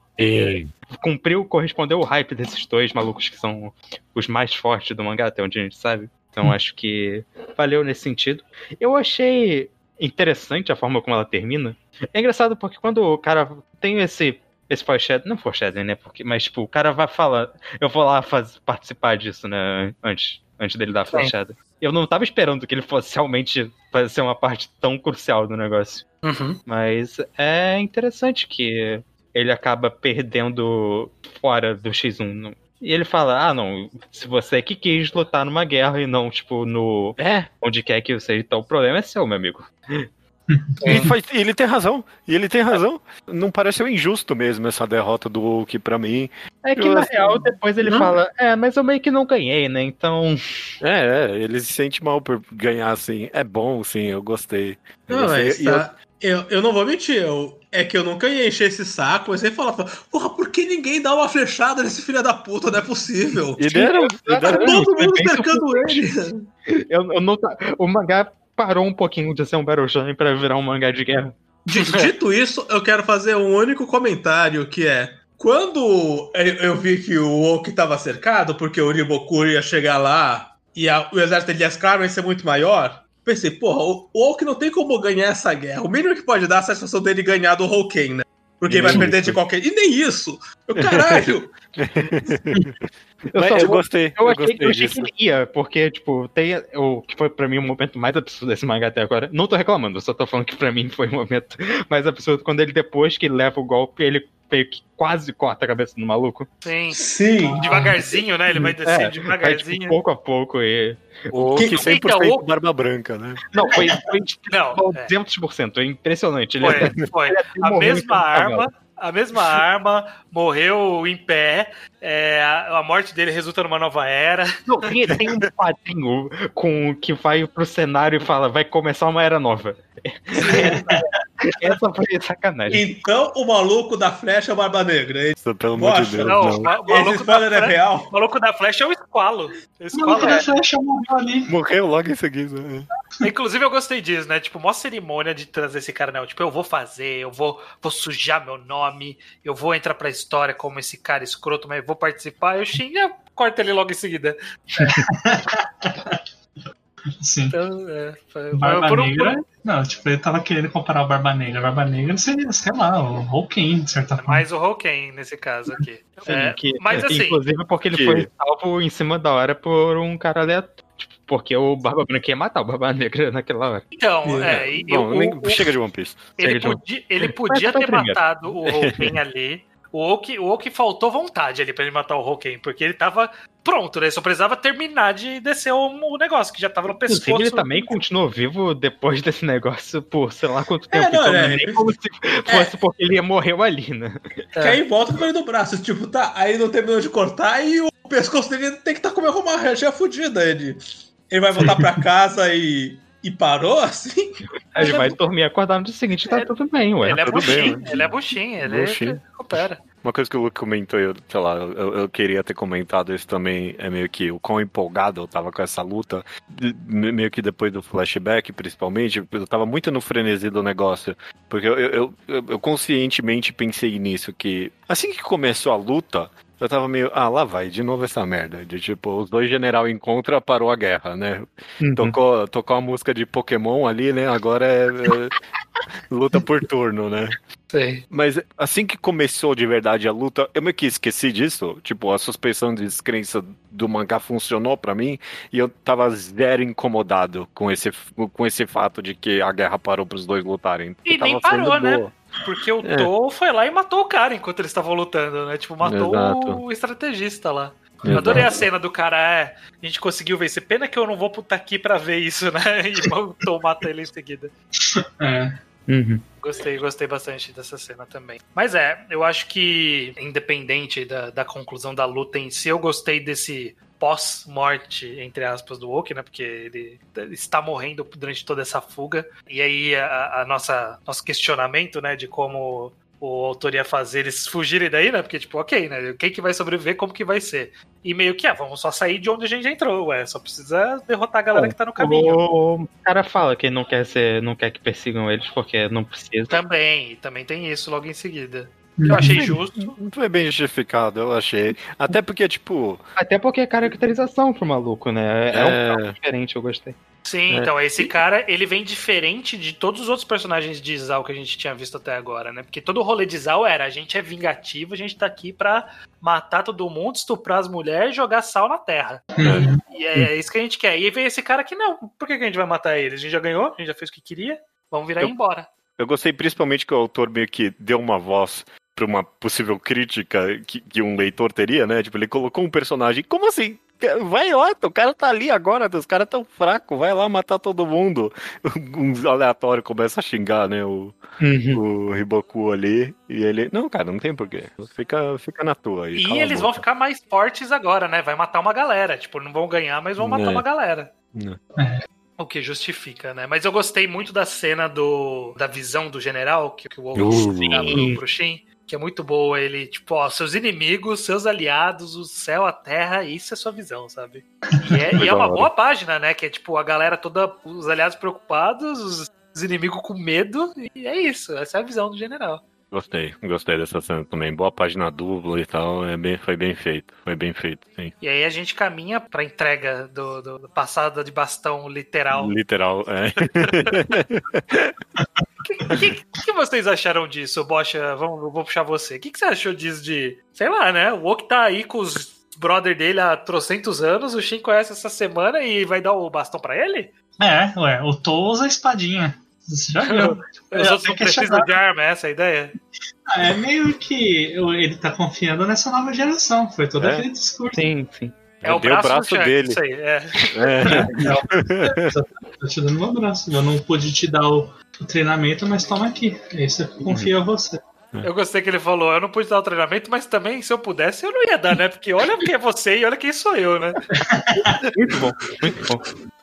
Cumpriu, correspondeu o hype desses dois malucos que são os mais fortes do mangá, até onde a gente sabe. Então acho que valeu nesse sentido. Eu achei interessante a forma como ela termina. É engraçado porque quando o cara tem esse esse foreshadowing, não foreshadowing, né? Porque, mas tipo, o cara vai falar, eu vou lá faz, participar disso, né, antes, antes dele dar a flechada. Eu não tava esperando que ele fosse realmente ser uma parte tão crucial do negócio. Uhum. Mas é interessante que ele acaba perdendo fora do X1. não- E ele fala, ah, não, se você é que quis lutar numa guerra e não, tipo, no... É, Onde quer que seja, então o problema é seu, meu amigo. E faz- e ele tem razão. E ele tem razão. Não pareceu injusto mesmo essa derrota do Oak pra mim. É que, Eu, na assim, real, depois ele não. fala, é, mas eu meio que não ganhei, né, então... É, é, ele se sente mal por ganhar assim. É bom, sim, eu gostei. Eu Não, gostei. mas eu- tá- eu, eu não vou mentir, eu, é que eu nunca ia encher esse saco, mas ele falava, porra, por que ninguém dá uma flechada nesse filho da puta? Não é possível. E deram, e Tá deram. todo foi mundo cercando ele. Eu, eu não, tá- o mangá parou um pouquinho de ser um Battle Shonen pra virar um mangá de guerra. Dito isso, eu quero fazer um único comentário que é. Quando eu vi que o Oki estava cercado, porque o Riboku ia chegar lá e a- o exército de Yaskar ia ser muito maior, pensei, porra, o, Oki não tem como ganhar essa guerra. O mínimo que pode dar é a satisfação dele ganhar do Houken, né? Porque ele vai Isso. perder de qualquer. E nem isso! Eu, caralho! Eu, Mas só eu gostei. Eu Eu, achei, gostei eu achei que ele ia, porque, tipo, tem o que foi pra mim o momento mais absurdo desse mangá até agora. Não tô reclamando, eu só tô falando que pra mim foi o momento mais absurdo quando ele, depois que leva o golpe, ele meio que quase corta a cabeça do maluco. Sim. Sim! Devagarzinho, né? Ele vai descendo É, vai, tipo, devagarzinho. pouco a pouco e... O Oak Que- 100% Então, o- barba branca, né? Não, foi, foi tipo, Não, é. 200%, é impressionante. Ele até- Foi, foi. ele A mesma arma, a mesma arma, morreu em pé. é, a, a morte dele resulta numa nova era. Não, tem, tem um quadrinho com, que vai pro cenário e fala, vai começar uma era nova. Essa foi sacanagem. Então o maluco da flecha é o Barba Negra. Ele- Isso, Pelo amor de Deus, Não, não. ma- maluco da, é flecha, real. o maluco da flecha é o Squalo. O maluco da é. flecha morreu ali. Morreu logo em seguida. né? Inclusive, eu gostei disso, né? Tipo, mó cerimônia de trazer esse cara, não. Tipo, eu vou fazer, eu vou, vou sujar meu nome, eu vou entrar pra história como esse cara escroto, mas eu vou participar. E Shin já corta ele logo em seguida. Sim. Então, é, foi- Barba por um- Negra. Não, tipo, ele tava querendo comparar o Barba Negra. Barba Negra seria, sei lá, o Hawking, de certa forma. mais o Hawken nesse caso aqui. Sim, É, que- mas assim, Inclusive porque ele que- foi salvo em cima da hora por um cara aleatório. Tipo, Porque o Barba Branca ia matar o Barba Negra naquela hora. então, é, e Bom, o- nem- o- chega de One Piece. ele, podia, ele podia ter matado o Hawken ali. O Oki, o Oki faltou vontade ali pra ele matar o Hawken, porque ele tava pronto, né? Só precisava terminar de descer o, o negócio, que já tava no Inclusive, pescoço. ele também continuou vivo depois desse negócio por sei lá quanto É, tempo. não, então, é, não é nem como se fosse porque ele morreu ali, né? Que aí volta no meio do braço. Tipo, tá, aí não terminou de cortar e o pescoço dele tem que estar com uma regia fudida. Ele, ele vai voltar pra casa e, e parou assim? Aí ele vai dormir e acordar no dia seguinte tá tudo bem, ué. Ele é tudo bem, buchinho, ele é buchinho, ele Buchinho. recupera. Uma coisa que o Luke comentou, eu, sei lá, eu, eu queria ter comentado isso também, é meio que o quão empolgado eu tava com essa luta, meio que depois do flashback, principalmente, eu tava muito no frenesi do negócio, porque eu, eu, eu, eu conscientemente pensei nisso, que assim que começou a luta, eu tava meio, ah, lá vai, de novo essa merda, de tipo, os dois general encontra, parou a guerra, né? Uhum. Tocou, tocou a música de Pokémon ali, né? Agora é, é luta por turno, né? Sei. Mas assim que começou de verdade a luta, eu meio que esqueci disso. Tipo, a suspensão de descrença do mangá funcionou pra mim e eu tava zero incomodado com esse, com esse fato de que a guerra parou pros dois lutarem. E nem parou, sendo né? boa. Porque o É. Foi lá e matou o cara enquanto eles estavam lutando, né? Tipo, matou Exato. o estrategista lá. Eu Exato. adorei a cena do cara, é, a gente conseguiu vencer. Pena que eu não vou putar aqui pra ver isso, né? E o Tom mata ele em seguida. É. Uhum. Gostei, gostei bastante dessa cena também. Mas é, eu acho que, independente da, da conclusão da luta em si, eu gostei desse pós-morte, entre aspas, do Oki, né? Porque ele está morrendo durante toda essa fuga. E aí, a, a nossa nosso questionamento, né, de como o autor ia fazer eles fugirem daí, né? Porque, tipo, ok, né? Quem que vai sobreviver, como que vai ser? E meio que, ah, vamos só sair de onde a gente entrou, ué. Só precisa derrotar a galera que tá no caminho. O cara fala que não quer ser, não quer que persigam eles porque não precisa. Também, também tem isso logo em seguida. Eu achei justo. Não foi bem justificado, eu achei. Até porque, tipo, Até porque é caracterização pro maluco, né? É, um É. cara diferente, eu gostei. Sim, É. então esse cara, ele vem diferente de todos os outros personagens de Zal que a gente tinha visto até agora, né? Porque todo o rolê de Zal era, a gente é vingativo, a gente tá aqui pra matar todo mundo, estuprar as mulheres e jogar sal na terra. Uhum. E é isso que a gente quer. E aí vem esse cara que não, por que, que a gente vai matar ele? A gente já ganhou, a gente já fez o que queria, vamos virar Eu- embora. Eu gostei principalmente que o autor meio que deu uma voz pra uma possível crítica que, que um leitor teria, né? Tipo, ele colocou um personagem. Como assim? Vai lá, o cara tá ali agora, os caras tão fracos, vai lá matar todo mundo. Um aleatório começa a xingar, né? O, o Riboku ali. E ele. Não, cara, não tem porquê. Fica, fica na tua aí. E eles vão boca." ficar mais fortes agora, né? Vai matar uma galera. Tipo, não vão ganhar, mas vão matar É. uma galera. É. O que justifica, né? Mas eu gostei muito da cena do da visão do general, que, que o Wolf Uh. pro Shin, que é muito boa. Ele, tipo, ó, seus inimigos, seus aliados, o céu, a terra, isso é sua visão, sabe? E é, e é uma boa página, né? Que é tipo a galera toda, os aliados preocupados, os, os inimigos com medo, e é isso. Essa é a visão do general. Gostei, gostei dessa cena também. Boa página dupla e tal. É bem, foi bem feito. Foi bem feito, sim. E aí a gente caminha pra entrega do, do, do passado de bastão literal. Literal, é. O que, que, que vocês acharam disso, Bocha? Vamos, eu vou puxar você. O que, que você achou disso de. Sei lá, né? O Oak tá aí com os brother dele há trocentos anos, o Shin conhece essa semana e vai dar o bastão pra ele? É, ué, o To usa a espadinha. Você já viu? Os É, outros não que precisam achar- de arma, essa é a ideia? É meio que ele tá confiando nessa nova geração. Foi todo É? aquele discurso. Sim, sim. É o Deu braço, o braço dele. Isso aí, é. É. Tô te dando um abraço. Eu não pude te dar o, o treinamento, mas toma aqui. Esse eu confio a você. Eu gostei que ele falou, eu não pude dar o treinamento, mas também, se eu pudesse, eu não ia dar, né? Porque olha quem é você e olha quem sou eu, né? Muito bom, muito bom.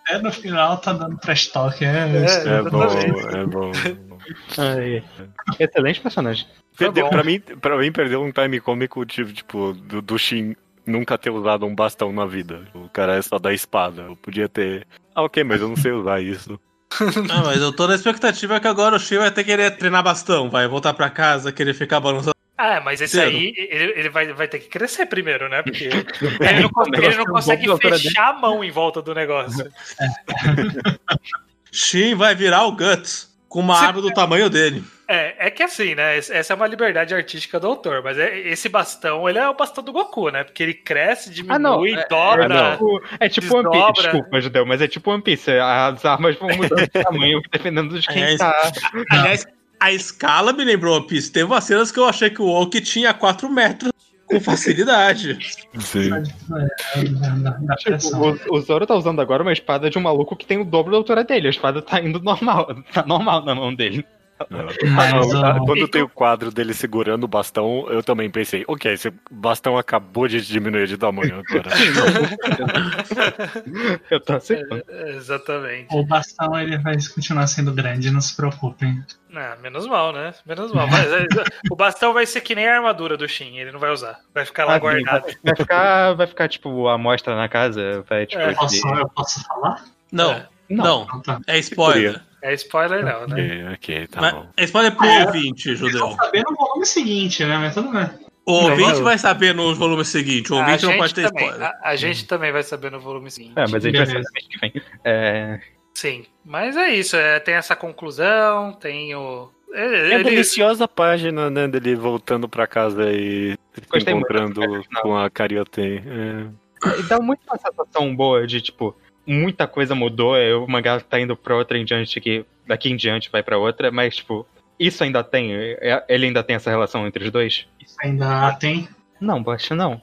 É, no final tá dando trash talk. É, É, É bom, Exatamente. é bom. Ai, excelente personagem. Perdeu, bom. pra, mim, pra mim, perdeu um time cômico, tipo, tipo, do, do Shin nunca ter usado um bastão na vida. O cara é só da espada. Eu podia ter. Ah, ok, mas eu não sei usar isso. Ah, mas eu tô na expectativa que agora o Shin vai até querer treinar bastão, vai voltar pra casa, querer ficar balançando. Ah, mas esse Zero. aí, ele, ele vai, vai ter que crescer primeiro, né? Porque ele não, ele não consegue fechar a mão em volta do negócio. Shin vai virar o Guts com uma Você- arma do tamanho dele. É, é que assim, né? es- Essa é uma liberdade artística do autor, mas é- esse bastão, ele é o bastão do Goku, né? Porque ele cresce, Ah, não. diminui, É, dobra. é, tipo, é tipo One Piece. Desculpa, Judeu, mas é tipo One Piece. As armas vão mudando de tamanho dependendo de quem É, tá. Aliás, a escala me lembrou One Piece. Teve umas cenas que eu achei que o Oak tinha 4 metros com facilidade. Sim. Tipo, o Zoro tá usando agora uma espada de um maluco que tem o dobro da altura dele. A espada tá indo normal. Tá normal na mão dele. Mas, ó, Quando tem o quadro dele segurando o bastão, eu também pensei, ok, esse bastão acabou de diminuir de tamanho agora. Eu tô aceitando. É, Exatamente. o bastão ele vai continuar sendo grande, não se preocupem. Ah, menos mal, né? Menos mal. Mas é, o bastão vai ser que nem a armadura do Shin, ele não vai usar. Vai ficar lá Ah, vai, guardado. vai ficar, vai ficar, tipo, a amostra na casa. Vai, tipo, É. Posso, eu posso falar? Não, É. não, Não, tá. é spoiler. É spoiler não, né? ok, ok, tá Mas bom. é spoiler pro É. ouvinte, Vocês Judeu. vão saber no volume seguinte, né? Mas tudo bem. O ouvinte Não, vai saber no volume seguinte. O A ouvinte não pode ter também, spoiler. a, a gente também vai saber no volume seguinte. É, mas a gente vai Beleza. saber mês que vem. É, Sim, mas é isso. é, tem essa conclusão, tem o. É Ele, a ele- deliciosa página, né, dele voltando pra casa e se muito encontrando com a Carioten. É. E dá muito uma sensação boa de, tipo, muita coisa mudou, é, o mangá tá indo pra outra em diante, que daqui em diante vai pra outra, mas, tipo, isso ainda tem, é- ele ainda tem essa relação entre os dois? Isso ainda tem. Não, acho não.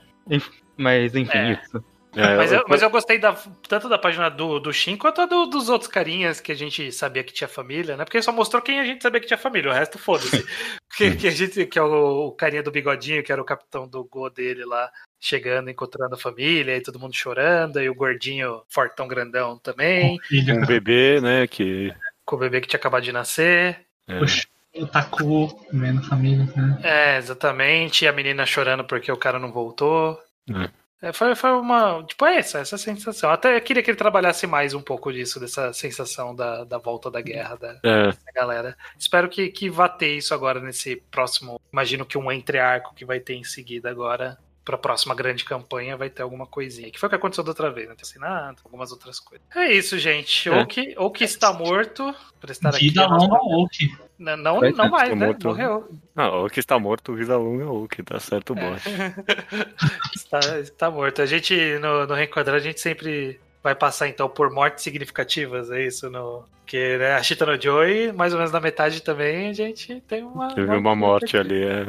Mas, enfim, É. isso. É, mas, eu, eu- mas eu gostei da, tanto da página do, do Shin quanto a do- dos outros carinhas que a gente sabia que tinha família, né? Porque só mostrou quem a gente sabia que tinha família, o resto foda-se. que, que a gente, que é o, o carinha do bigodinho, que era o capitão do Go dele lá, chegando, encontrando a família, e todo mundo chorando, e o gordinho fortão grandão também, Filho. um bebê, né, que... com o bebê que tinha acabado de nascer. é, Puxa, o Taku, vendo família, né? É, exatamente. E a menina chorando porque o cara não voltou. É. É, foi, foi uma. Tipo, é essa, essa sensação. Até eu queria que ele trabalhasse mais um pouco disso, dessa sensação da, da volta da guerra da, é, da galera. Espero que, que vá ter isso agora nesse próximo. Imagino que um entre-arco que vai ter em seguida agora. Pra próxima grande campanha vai ter alguma coisinha. Que foi o que aconteceu da outra vez, né? Tem assinado, algumas outras coisas. É isso, gente. É. Ou, que, ou que está morto, por estar aqui. Vida longa Oak. Não, não, Vai não mais, está né? morto. Morreu. Ah, o que está morto, vida longa, o que tá certo, o bot. está, está morto. A gente, no, no Reenquadrar, a gente sempre vai passar, então, por mortes significativas, é isso? No, que né, a Chita no Joy, mais ou menos na metade também, a gente tem uma... Teve uma morte ali, é.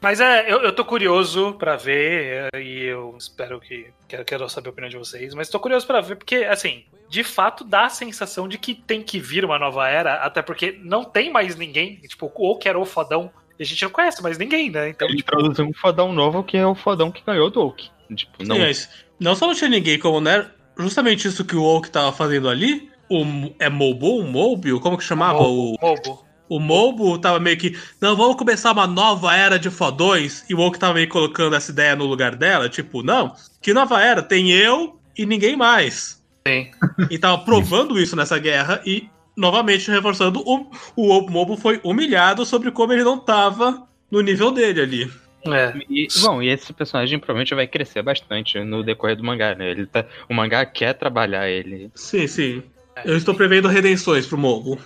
Mas é, eu, eu tô curioso pra ver, é, e eu espero que... Quero, quero saber a opinião de vocês, mas tô curioso pra ver, porque, assim, de fato dá a sensação de que tem que vir uma nova era, até porque não tem mais ninguém, tipo, ou que era o fodão, e a gente não conhece mais ninguém, né? Então, Ele introduziu um fodão novo que é o fodão que ganhou do Oak. Tipo, não. Sim, mas não só não tinha ninguém, como não era justamente isso que o Oak tava fazendo ali. O, é Mobo? O Mobile? Como que chamava? O, Mobo. o Mobo tava meio que. Não, vamos começar uma nova era de fodões. E o Oak tava meio colocando essa ideia no lugar dela. Tipo, não, que nova era? Tem eu e ninguém mais. Sim. E tava provando isso nessa guerra e, novamente, reforçando, o, o Mobo foi humilhado sobre como ele não tava no nível dele ali. É. E, bom, e esse personagem provavelmente vai crescer bastante no decorrer do mangá, né? Ele tá, o mangá quer trabalhar ele. Sim, sim. Eu estou prevendo redenções pro Mobo.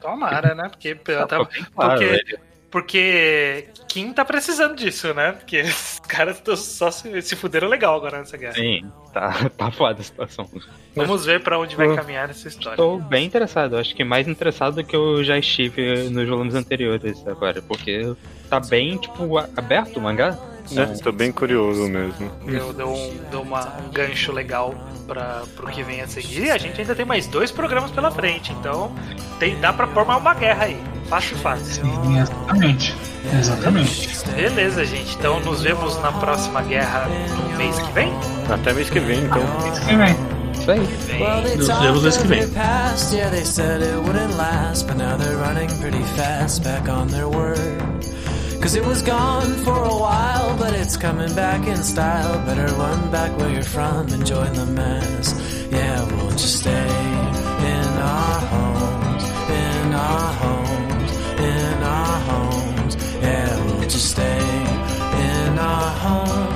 Tomara, né? Porque, até, Ficou bem claro, porque, ele- porque Kim tá precisando disso, né? Porque os caras tão só se, se fuderam legal agora nessa guerra. Sim, tá, tá foda a situação. Vamos ver pra onde vai caminhar essa história. Estou bem interessado, acho que mais interessado do que eu já estive nos volumes anteriores agora, porque tá bem, tipo, aberto o mangá. É, tô bem curioso mesmo. Deu, deu, um, deu uma- um gancho legal para pro que vem a seguir. E a gente ainda tem mais dois programas pela frente, então tem, dá pra formar uma guerra aí. Fácil, fácil. Sim, exatamente. Exatamente. Beleza, gente. Então nos vemos na próxima guerra no mês que vem. Até mês que vem, então. Isso que vem. faith. Well, they talked in the past, yeah, they said it wouldn't last, but now they're running pretty fast back on their word. Cause it was gone for a while, but it's coming back in style. Better run back where you're from and join the mass. Yeah, won't you stay in our homes, in our homes, in our homes? Yeah, won't you stay in our homes?